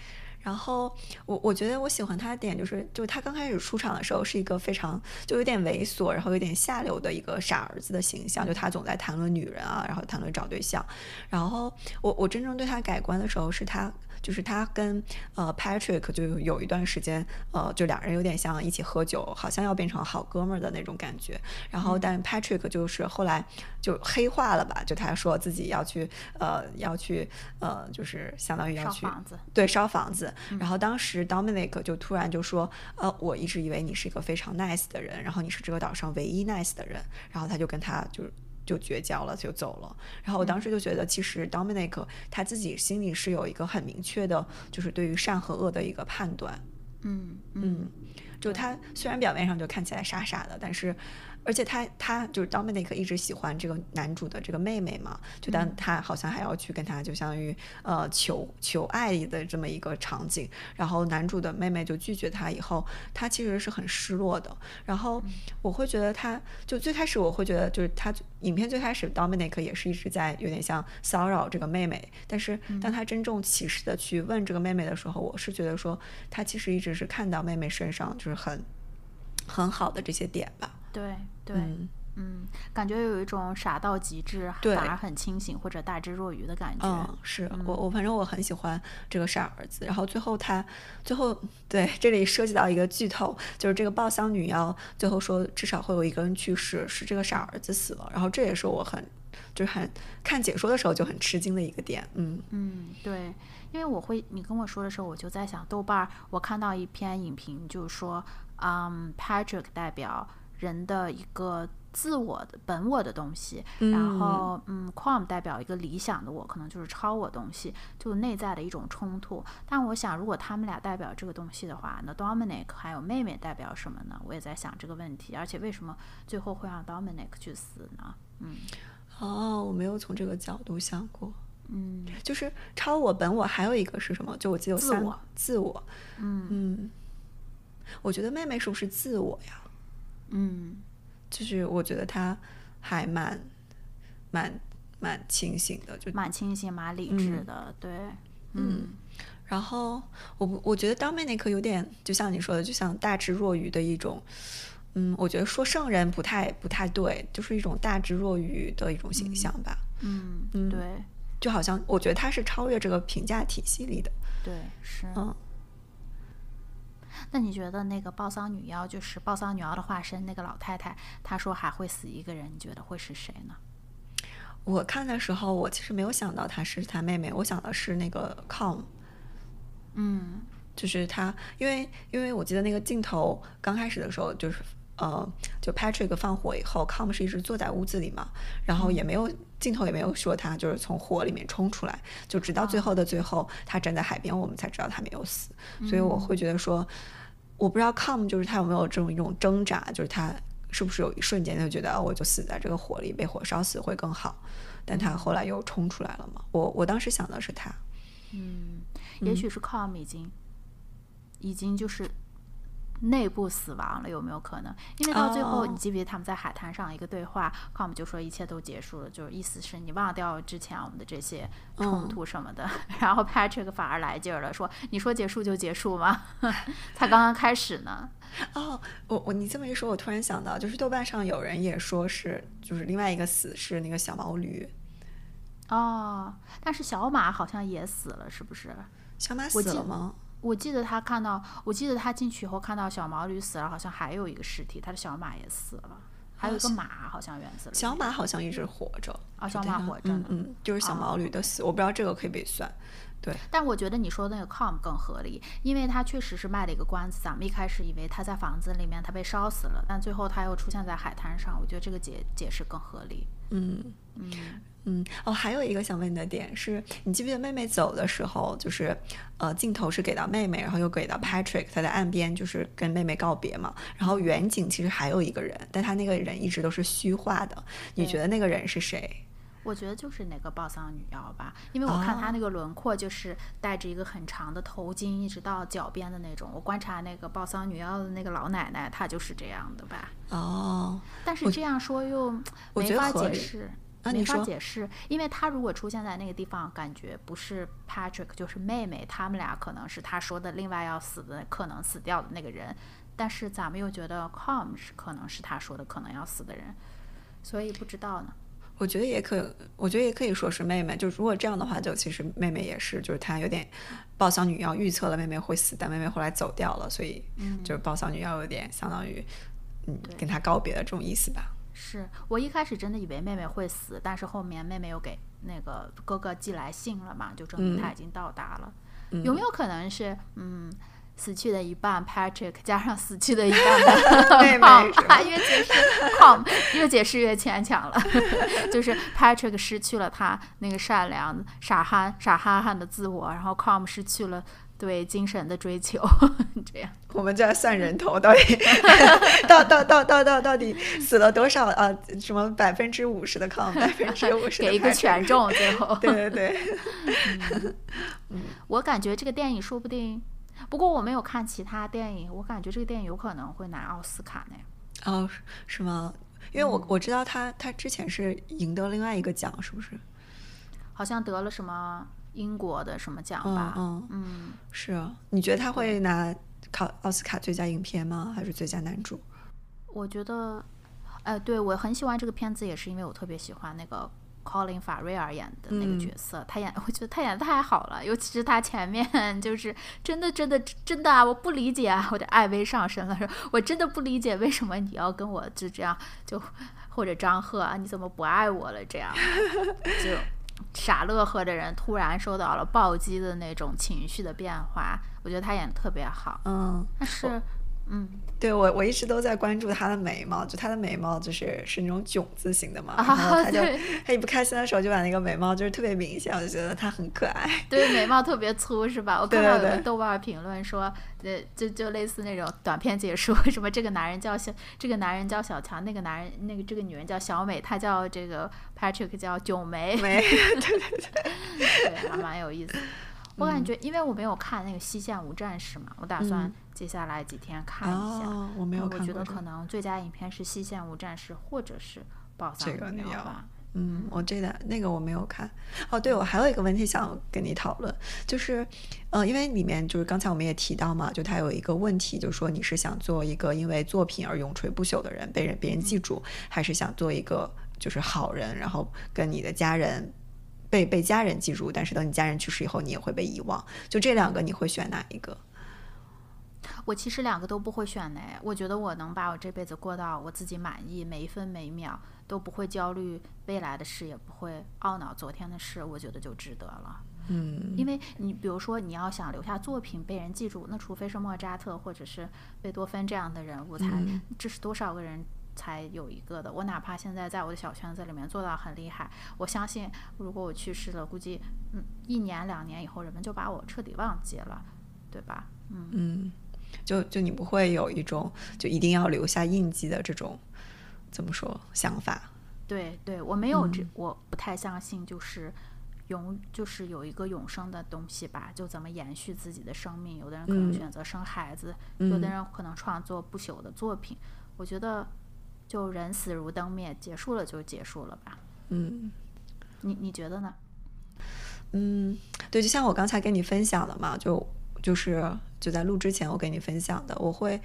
然后我我觉得我喜欢他的点就是，就是他刚开始出场的时候是一个非常就有点猥琐，然后有点下流的一个傻儿子的形象，就他总在谈论女人啊，然后谈论找对象。然后我我真正对他改观的时候是他。就是他跟呃 Patrick 就有一段时间，呃，就两人有点像一起喝酒，好像要变成好哥们儿的那种感觉。然后，但 Patrick 就是后来就黑化了吧？就他说自己要去呃要去呃，就是相当于要去对烧房子。然后当时 Dominic 就突然就说，呃，我一直以为你是一个非常 nice 的人，然后你是这个岛上唯一 nice 的人。然后他就跟他就。就绝交了，就走了。然后我当时就觉得，其实 Dominic 他自己心里是有一个很明确的，就是对于善和恶的一个判断。嗯嗯。就他虽然表面上就看起来傻傻的，但是。而且他他就是 Dominic 一直喜欢这个男主的这个妹妹嘛，就当他好像还要去跟他就相当于呃求求爱的这么一个场景，然后男主的妹妹就拒绝他以后，他其实是很失落的。然后我会觉得他就最开始我会觉得就是他影片最开始 Dominic 也是一直在有点像骚扰这个妹妹，但是当他真正起势的去问这个妹妹的时候，我是觉得说他其实一直是看到妹妹身上就是很很好的这些点吧。对对，嗯，感觉有一种傻到极致，反而很清醒或者大智若愚的感觉。嗯，是我我反正我很喜欢这个傻儿子。然后最后他最后对这里涉及到一个剧透，就是这个抱香女妖最后说至少会有一个人去世，是这个傻儿子死了。然后这也是我很就是很看解说的时候就很吃惊的一个点。嗯嗯，对，因为我会你跟我说的时候，我就在想豆瓣儿我看到一篇影评，就是说，嗯，Patrick 代表。人的一个自我的本我的东西，然后嗯，com 代表一个理想的我，可能就是超我东西，就内在的一种冲突。但我想，如果他们俩代表这个东西的话，那 Dominic 还有妹妹代表什么呢？我也在想这个问题。而且为什么最后会让 Dominic 去死呢？嗯，哦，我没有从这个角度想过。嗯，就是超我本我还有一个是什么？就我记得有三个自我。嗯嗯，我觉得妹妹是不是自我呀？嗯，就是我觉得她还蛮蛮蛮清醒的，就蛮清醒、蛮理智的，对，嗯。然后我我觉得 Dominic 有点，就像你说的，就像大智若愚的一种，嗯，我觉得说圣人不太不太对，就是一种大智若愚的一种形象吧。嗯嗯，对，就好像我觉得他是超越这个评价体系里的，对，是，嗯。那你觉得那个抱桑女妖就是抱桑女妖的化身那个老太太，她说还会死一个人，你觉得会是谁呢？我看的时候，我其实没有想到她是她妹妹，我想的是那个 Com。嗯，就是她，因为因为我记得那个镜头刚开始的时候，就是呃，就 Patrick 放火以后，Com 是一直坐在屋子里嘛，然后也没有镜头也没有说他就是从火里面冲出来，就直到最后的最后，他站在海边，我们才知道他没有死，所以我会觉得说。我不知道 com 就是他有没有这种一种挣扎，就是他是不是有一瞬间就觉得我就死在这个火里，被火烧死会更好，但他后来又冲出来了嘛？我我当时想的是他，嗯，也许是 com 已经已经就是。内部死亡了有没有可能？因为到最后，你记不记得他们在海滩上一个对话，com 就说一切都结束了，就是意思是你忘掉之前我们的这些冲突什么的。(laughs) 然后 Patrick 反而来劲儿了，说：“你说结束就结束吗？(laughs) 才刚刚开始呢。”哦，我我你这么一说，我突然想到，就是豆瓣上有人也说是，就是另外一个死是那个小毛驴。哦，但是小马好像也死了，是不是？小马死了吗？我记得他看到，我记得他进去以后看到小毛驴死了，好像还有一个尸体，他的小马也死了，还有一个马好像原死了。小马好像一直活着啊，小马活着，嗯嗯，就是小毛驴的死，我不知道这个可以不可以算。对，但我觉得你说的那个 com 更合理，因为他确实是卖了一个关子，咱们一开始以为他在房子里面他被烧死了，但最后他又出现在海滩上，我觉得这个解解释更合理。嗯嗯。嗯哦，还有一个想问你的点是，你记不记得妹妹走的时候，就是呃镜头是给到妹妹，然后又给到 Patrick，他在岸边就是跟妹妹告别嘛。然后远景其实还有一个人，但他那个人一直都是虚化的。你觉得那个人是谁？我觉得就是那个暴丧女妖吧，因为我看她那个轮廓就是戴着一个很长的头巾，一直到脚边的那种。我观察那个暴丧女妖的那个老奶奶，她就是这样的吧？哦，但是这样说又没法解释。没法解释，因为他如果出现在那个地方，感觉不是 Patrick 就是妹妹，他们俩可能是他说的另外要死的可能死掉的那个人，但是咱们又觉得 Com 是可能是他说的可能要死的人，所以不知道呢。我觉得也可，我觉得也可以说是妹妹。就如果这样的话，就其实妹妹也是，就是她有点暴躁女妖预测了妹妹会死，但妹妹后来走掉了，所以就是暴躁女妖有点相当于嗯跟她告别的这种意思吧。是我一开始真的以为妹妹会死，但是后面妹妹又给那个哥哥寄来信了嘛，就证明她已经到达了。有没有可能是，嗯，死去的一半 Patrick 加上死去的一半的 (laughs) 妹妹？(laughs) 越解释胖，越解释越牵强了。(laughs) 就是 Patrick 失去了他那个善良、傻憨、傻憨憨的自我，然后 Com 失去了对精神的追求，这样。我们就在算人头，到底到到到到到到底死了多少啊？什么百分之五十的抗，百分之五十给一个权重，最后。对对对。嗯，我感觉这个电影说不定，不过我没有看其他电影，我感觉这个电影有可能会拿奥斯卡呢。哦，是吗？因为我我知道他他之前是赢得另外一个奖，是不是？好像得了什么英国的什么奖吧？嗯嗯，是啊。你觉得他会拿考奥斯卡最佳影片吗？还是最佳男主？我觉得，哎，对我很喜欢这个片子，也是因为我特别喜欢那个 Colin 法瑞尔演的那个角色，他演，(laughs) 我觉得他演的太好了，尤其是他前面 (laughs) 就是真的真的真的啊，我不理解啊，我的爱薇上身了，说我真的不理解为什么你要跟我就这样就或者张赫啊，你怎么不爱我了这样 (laughs) 就。傻乐呵的人突然受到了暴击的那种情绪的变化，我觉得他演的特别好。嗯，但是，嗯，对我我一直都在关注他的眉毛，就他的眉毛就是是那种囧字形的嘛，然后他 (laughs) 就他一不开心的时候就把那个眉毛就是特别明显，我就觉得他很可爱。对，眉毛特别粗是吧？我看到有个豆瓣评论说，呃，就就类似那种短片解说，什么这个男人叫小，这个男人叫小强，那个男人那个这个女人叫小美，他叫这个 Patrick 叫囧眉，对对对，(laughs) 对，还蛮有意思。我感觉，因为我没有看那个《西线无战事》嘛，我打算接下来几天看一下。我没有看我觉得可能最佳影片是《西线无战事》或者是《宝藏女妖》吧。嗯，我这个那个我没有看。哦，对，我还有一个问题想跟你讨论，就是，呃，因为里面就是刚才我们也提到嘛，就他有一个问题，就是说你是想做一个因为作品而永垂不朽的人，被人别人记住，还是想做一个就是好人，然后跟你的家人。被被家人记住，但是等你家人去世以后，你也会被遗忘。就这两个，你会选哪一个？我其实两个都不会选的。我觉得我能把我这辈子过到我自己满意，每一分每一秒都不会焦虑未来的事，也不会懊恼昨天的事，我觉得就值得了。嗯，因为你比如说你要想留下作品被人记住，那除非是莫扎特或者是贝多芬这样的人物，才这是多少个人。才有一个的。我哪怕现在在我的小圈子里面做到很厉害，我相信如果我去世了，估计嗯一年两年以后，人们就把我彻底忘记了，对吧？嗯嗯，就就你不会有一种就一定要留下印记的这种怎么说想法？对对，我没有这，我不太相信，就是永就是有一个永生的东西吧？就怎么延续自己的生命？有的人可能选择生孩子，有的人可能创作不朽的作品。我觉得。就人死如灯灭，结束了就结束了吧。嗯，你你觉得呢？嗯，对，就像我刚才跟你分享的嘛，就就是就在录之前我跟你分享的，我会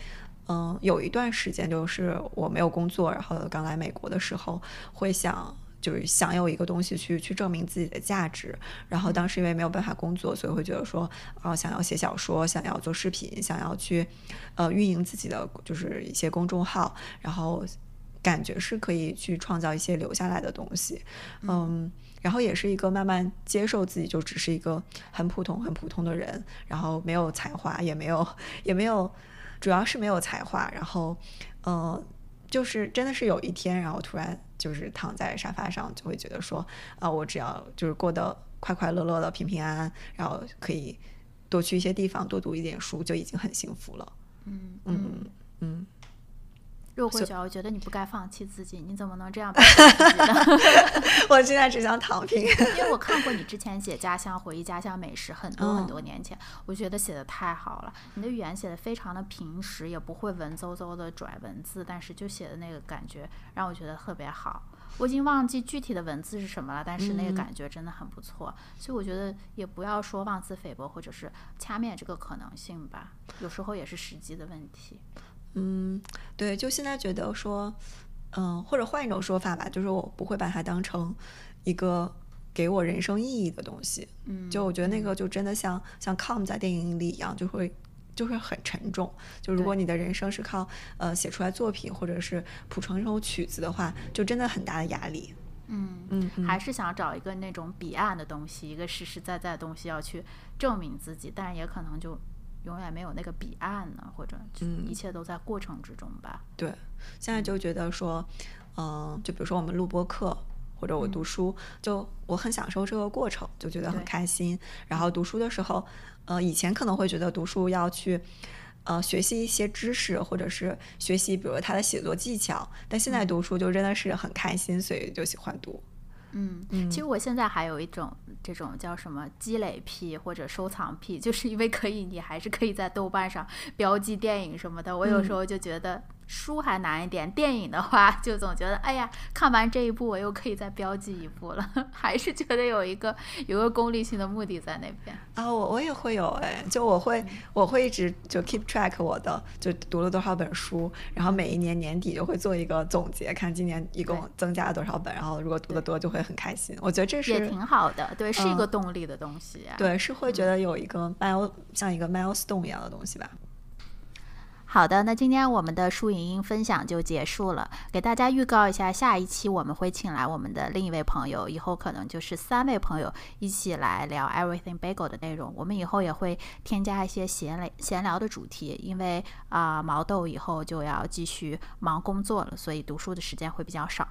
嗯有一段时间就是我没有工作，然后刚来美国的时候会想。就是想有一个东西去去证明自己的价值，然后当时因为没有办法工作，所以会觉得说，哦，想要写小说，想要做视频，想要去，呃，运营自己的就是一些公众号，然后感觉是可以去创造一些留下来的东西，嗯，然后也是一个慢慢接受自己就只是一个很普通很普通的人，然后没有才华，也没有 (laughs) 也没有，主要是没有才华，然后，嗯。就是真的是有一天，然后突然就是躺在沙发上，就会觉得说啊，我只要就是过得快快乐乐的、平平安安，然后可以多去一些地方，多读一点书，就已经很幸福了。嗯嗯嗯。肉桂卷，我觉得你不该放弃自己，你怎么能这样？(laughs) (laughs) 我现在只想躺平。(laughs) 因为我看过你之前写家乡回忆、家乡美食，很多很多年前，我觉得写的太好了。你的语言写的非常的平实，也不会文绉绉的拽文字，但是就写的那个感觉让我觉得特别好。我已经忘记具体的文字是什么了，但是那个感觉真的很不错。所以我觉得也不要说妄自菲薄，或者是掐灭这个可能性吧。有时候也是时机的问题。嗯，对，就现在觉得说，嗯，或者换一种说法吧，就是我不会把它当成一个给我人生意义的东西。嗯，就我觉得那个就真的像像 com 在电影里一样，就会就会很沉重。就如果你的人生是靠呃写出来作品或者是谱成一首曲子的话，就真的很大的压力。嗯嗯，还是想找一个那种彼岸的东西，一个实实在在的东西要去证明自己，但是也可能就。永远没有那个彼岸呢，或者一切都在过程之中吧。对，现在就觉得说，嗯，就比如说我们录播课，或者我读书，就我很享受这个过程，就觉得很开心。然后读书的时候，呃，以前可能会觉得读书要去。呃，学习一些知识，或者是学习，比如他的写作技巧。但现在读书就真的是很开心，所以就喜欢读。嗯，其实我现在还有一种这种叫什么积累癖或者收藏癖，就是因为可以，你还是可以在豆瓣上标记电影什么的。我有时候就觉得。书还难一点，电影的话就总觉得，哎呀，看完这一部我又可以再标记一部了，(laughs) 还是觉得有一个有个功利性的目的在那边啊。我我也会有哎，就我会我会一直就 keep track 我的就读了多少本书，然后每一年年底就会做一个总结，看今年一共增加了多少本，然后如果读的多就会很开心。我觉得这是也挺好的，对，是一个动力的东西。对，是会觉得有一个 mile 像一个 milestone 一样的东西吧。好的，那今天我们的书影音分享就结束了。给大家预告一下，下一期我们会请来我们的另一位朋友，以后可能就是三位朋友一起来聊 Everything Bagel 的内容。我们以后也会添加一些闲聊闲聊的主题，因为啊毛豆以后就要继续忙工作了，所以读书的时间会比较少。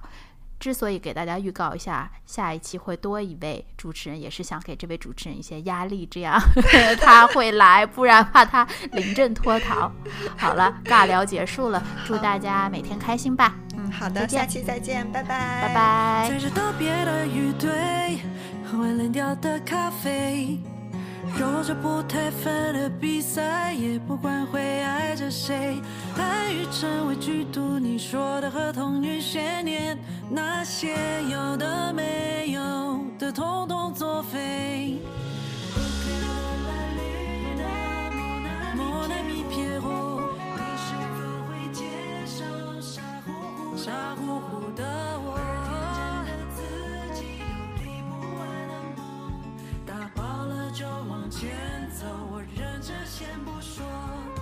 之所以给大家预告一下，下一期会多一位主持人，也是想给这位主持人一些压力，这样 (laughs) 他会来，不然怕他临阵脱逃。好了，尬聊结束了，祝大家每天开心吧。嗯，好的，下期再见，拜拜，拜拜。有着不太分的比赛，也不管会爱着谁。爱与成为剧毒，你说的合同与悬念，那些有的没有的，统统作废。莫奈米撇你是否会接受傻乎乎？傻乎乎的我。就往前走我忍着先不说。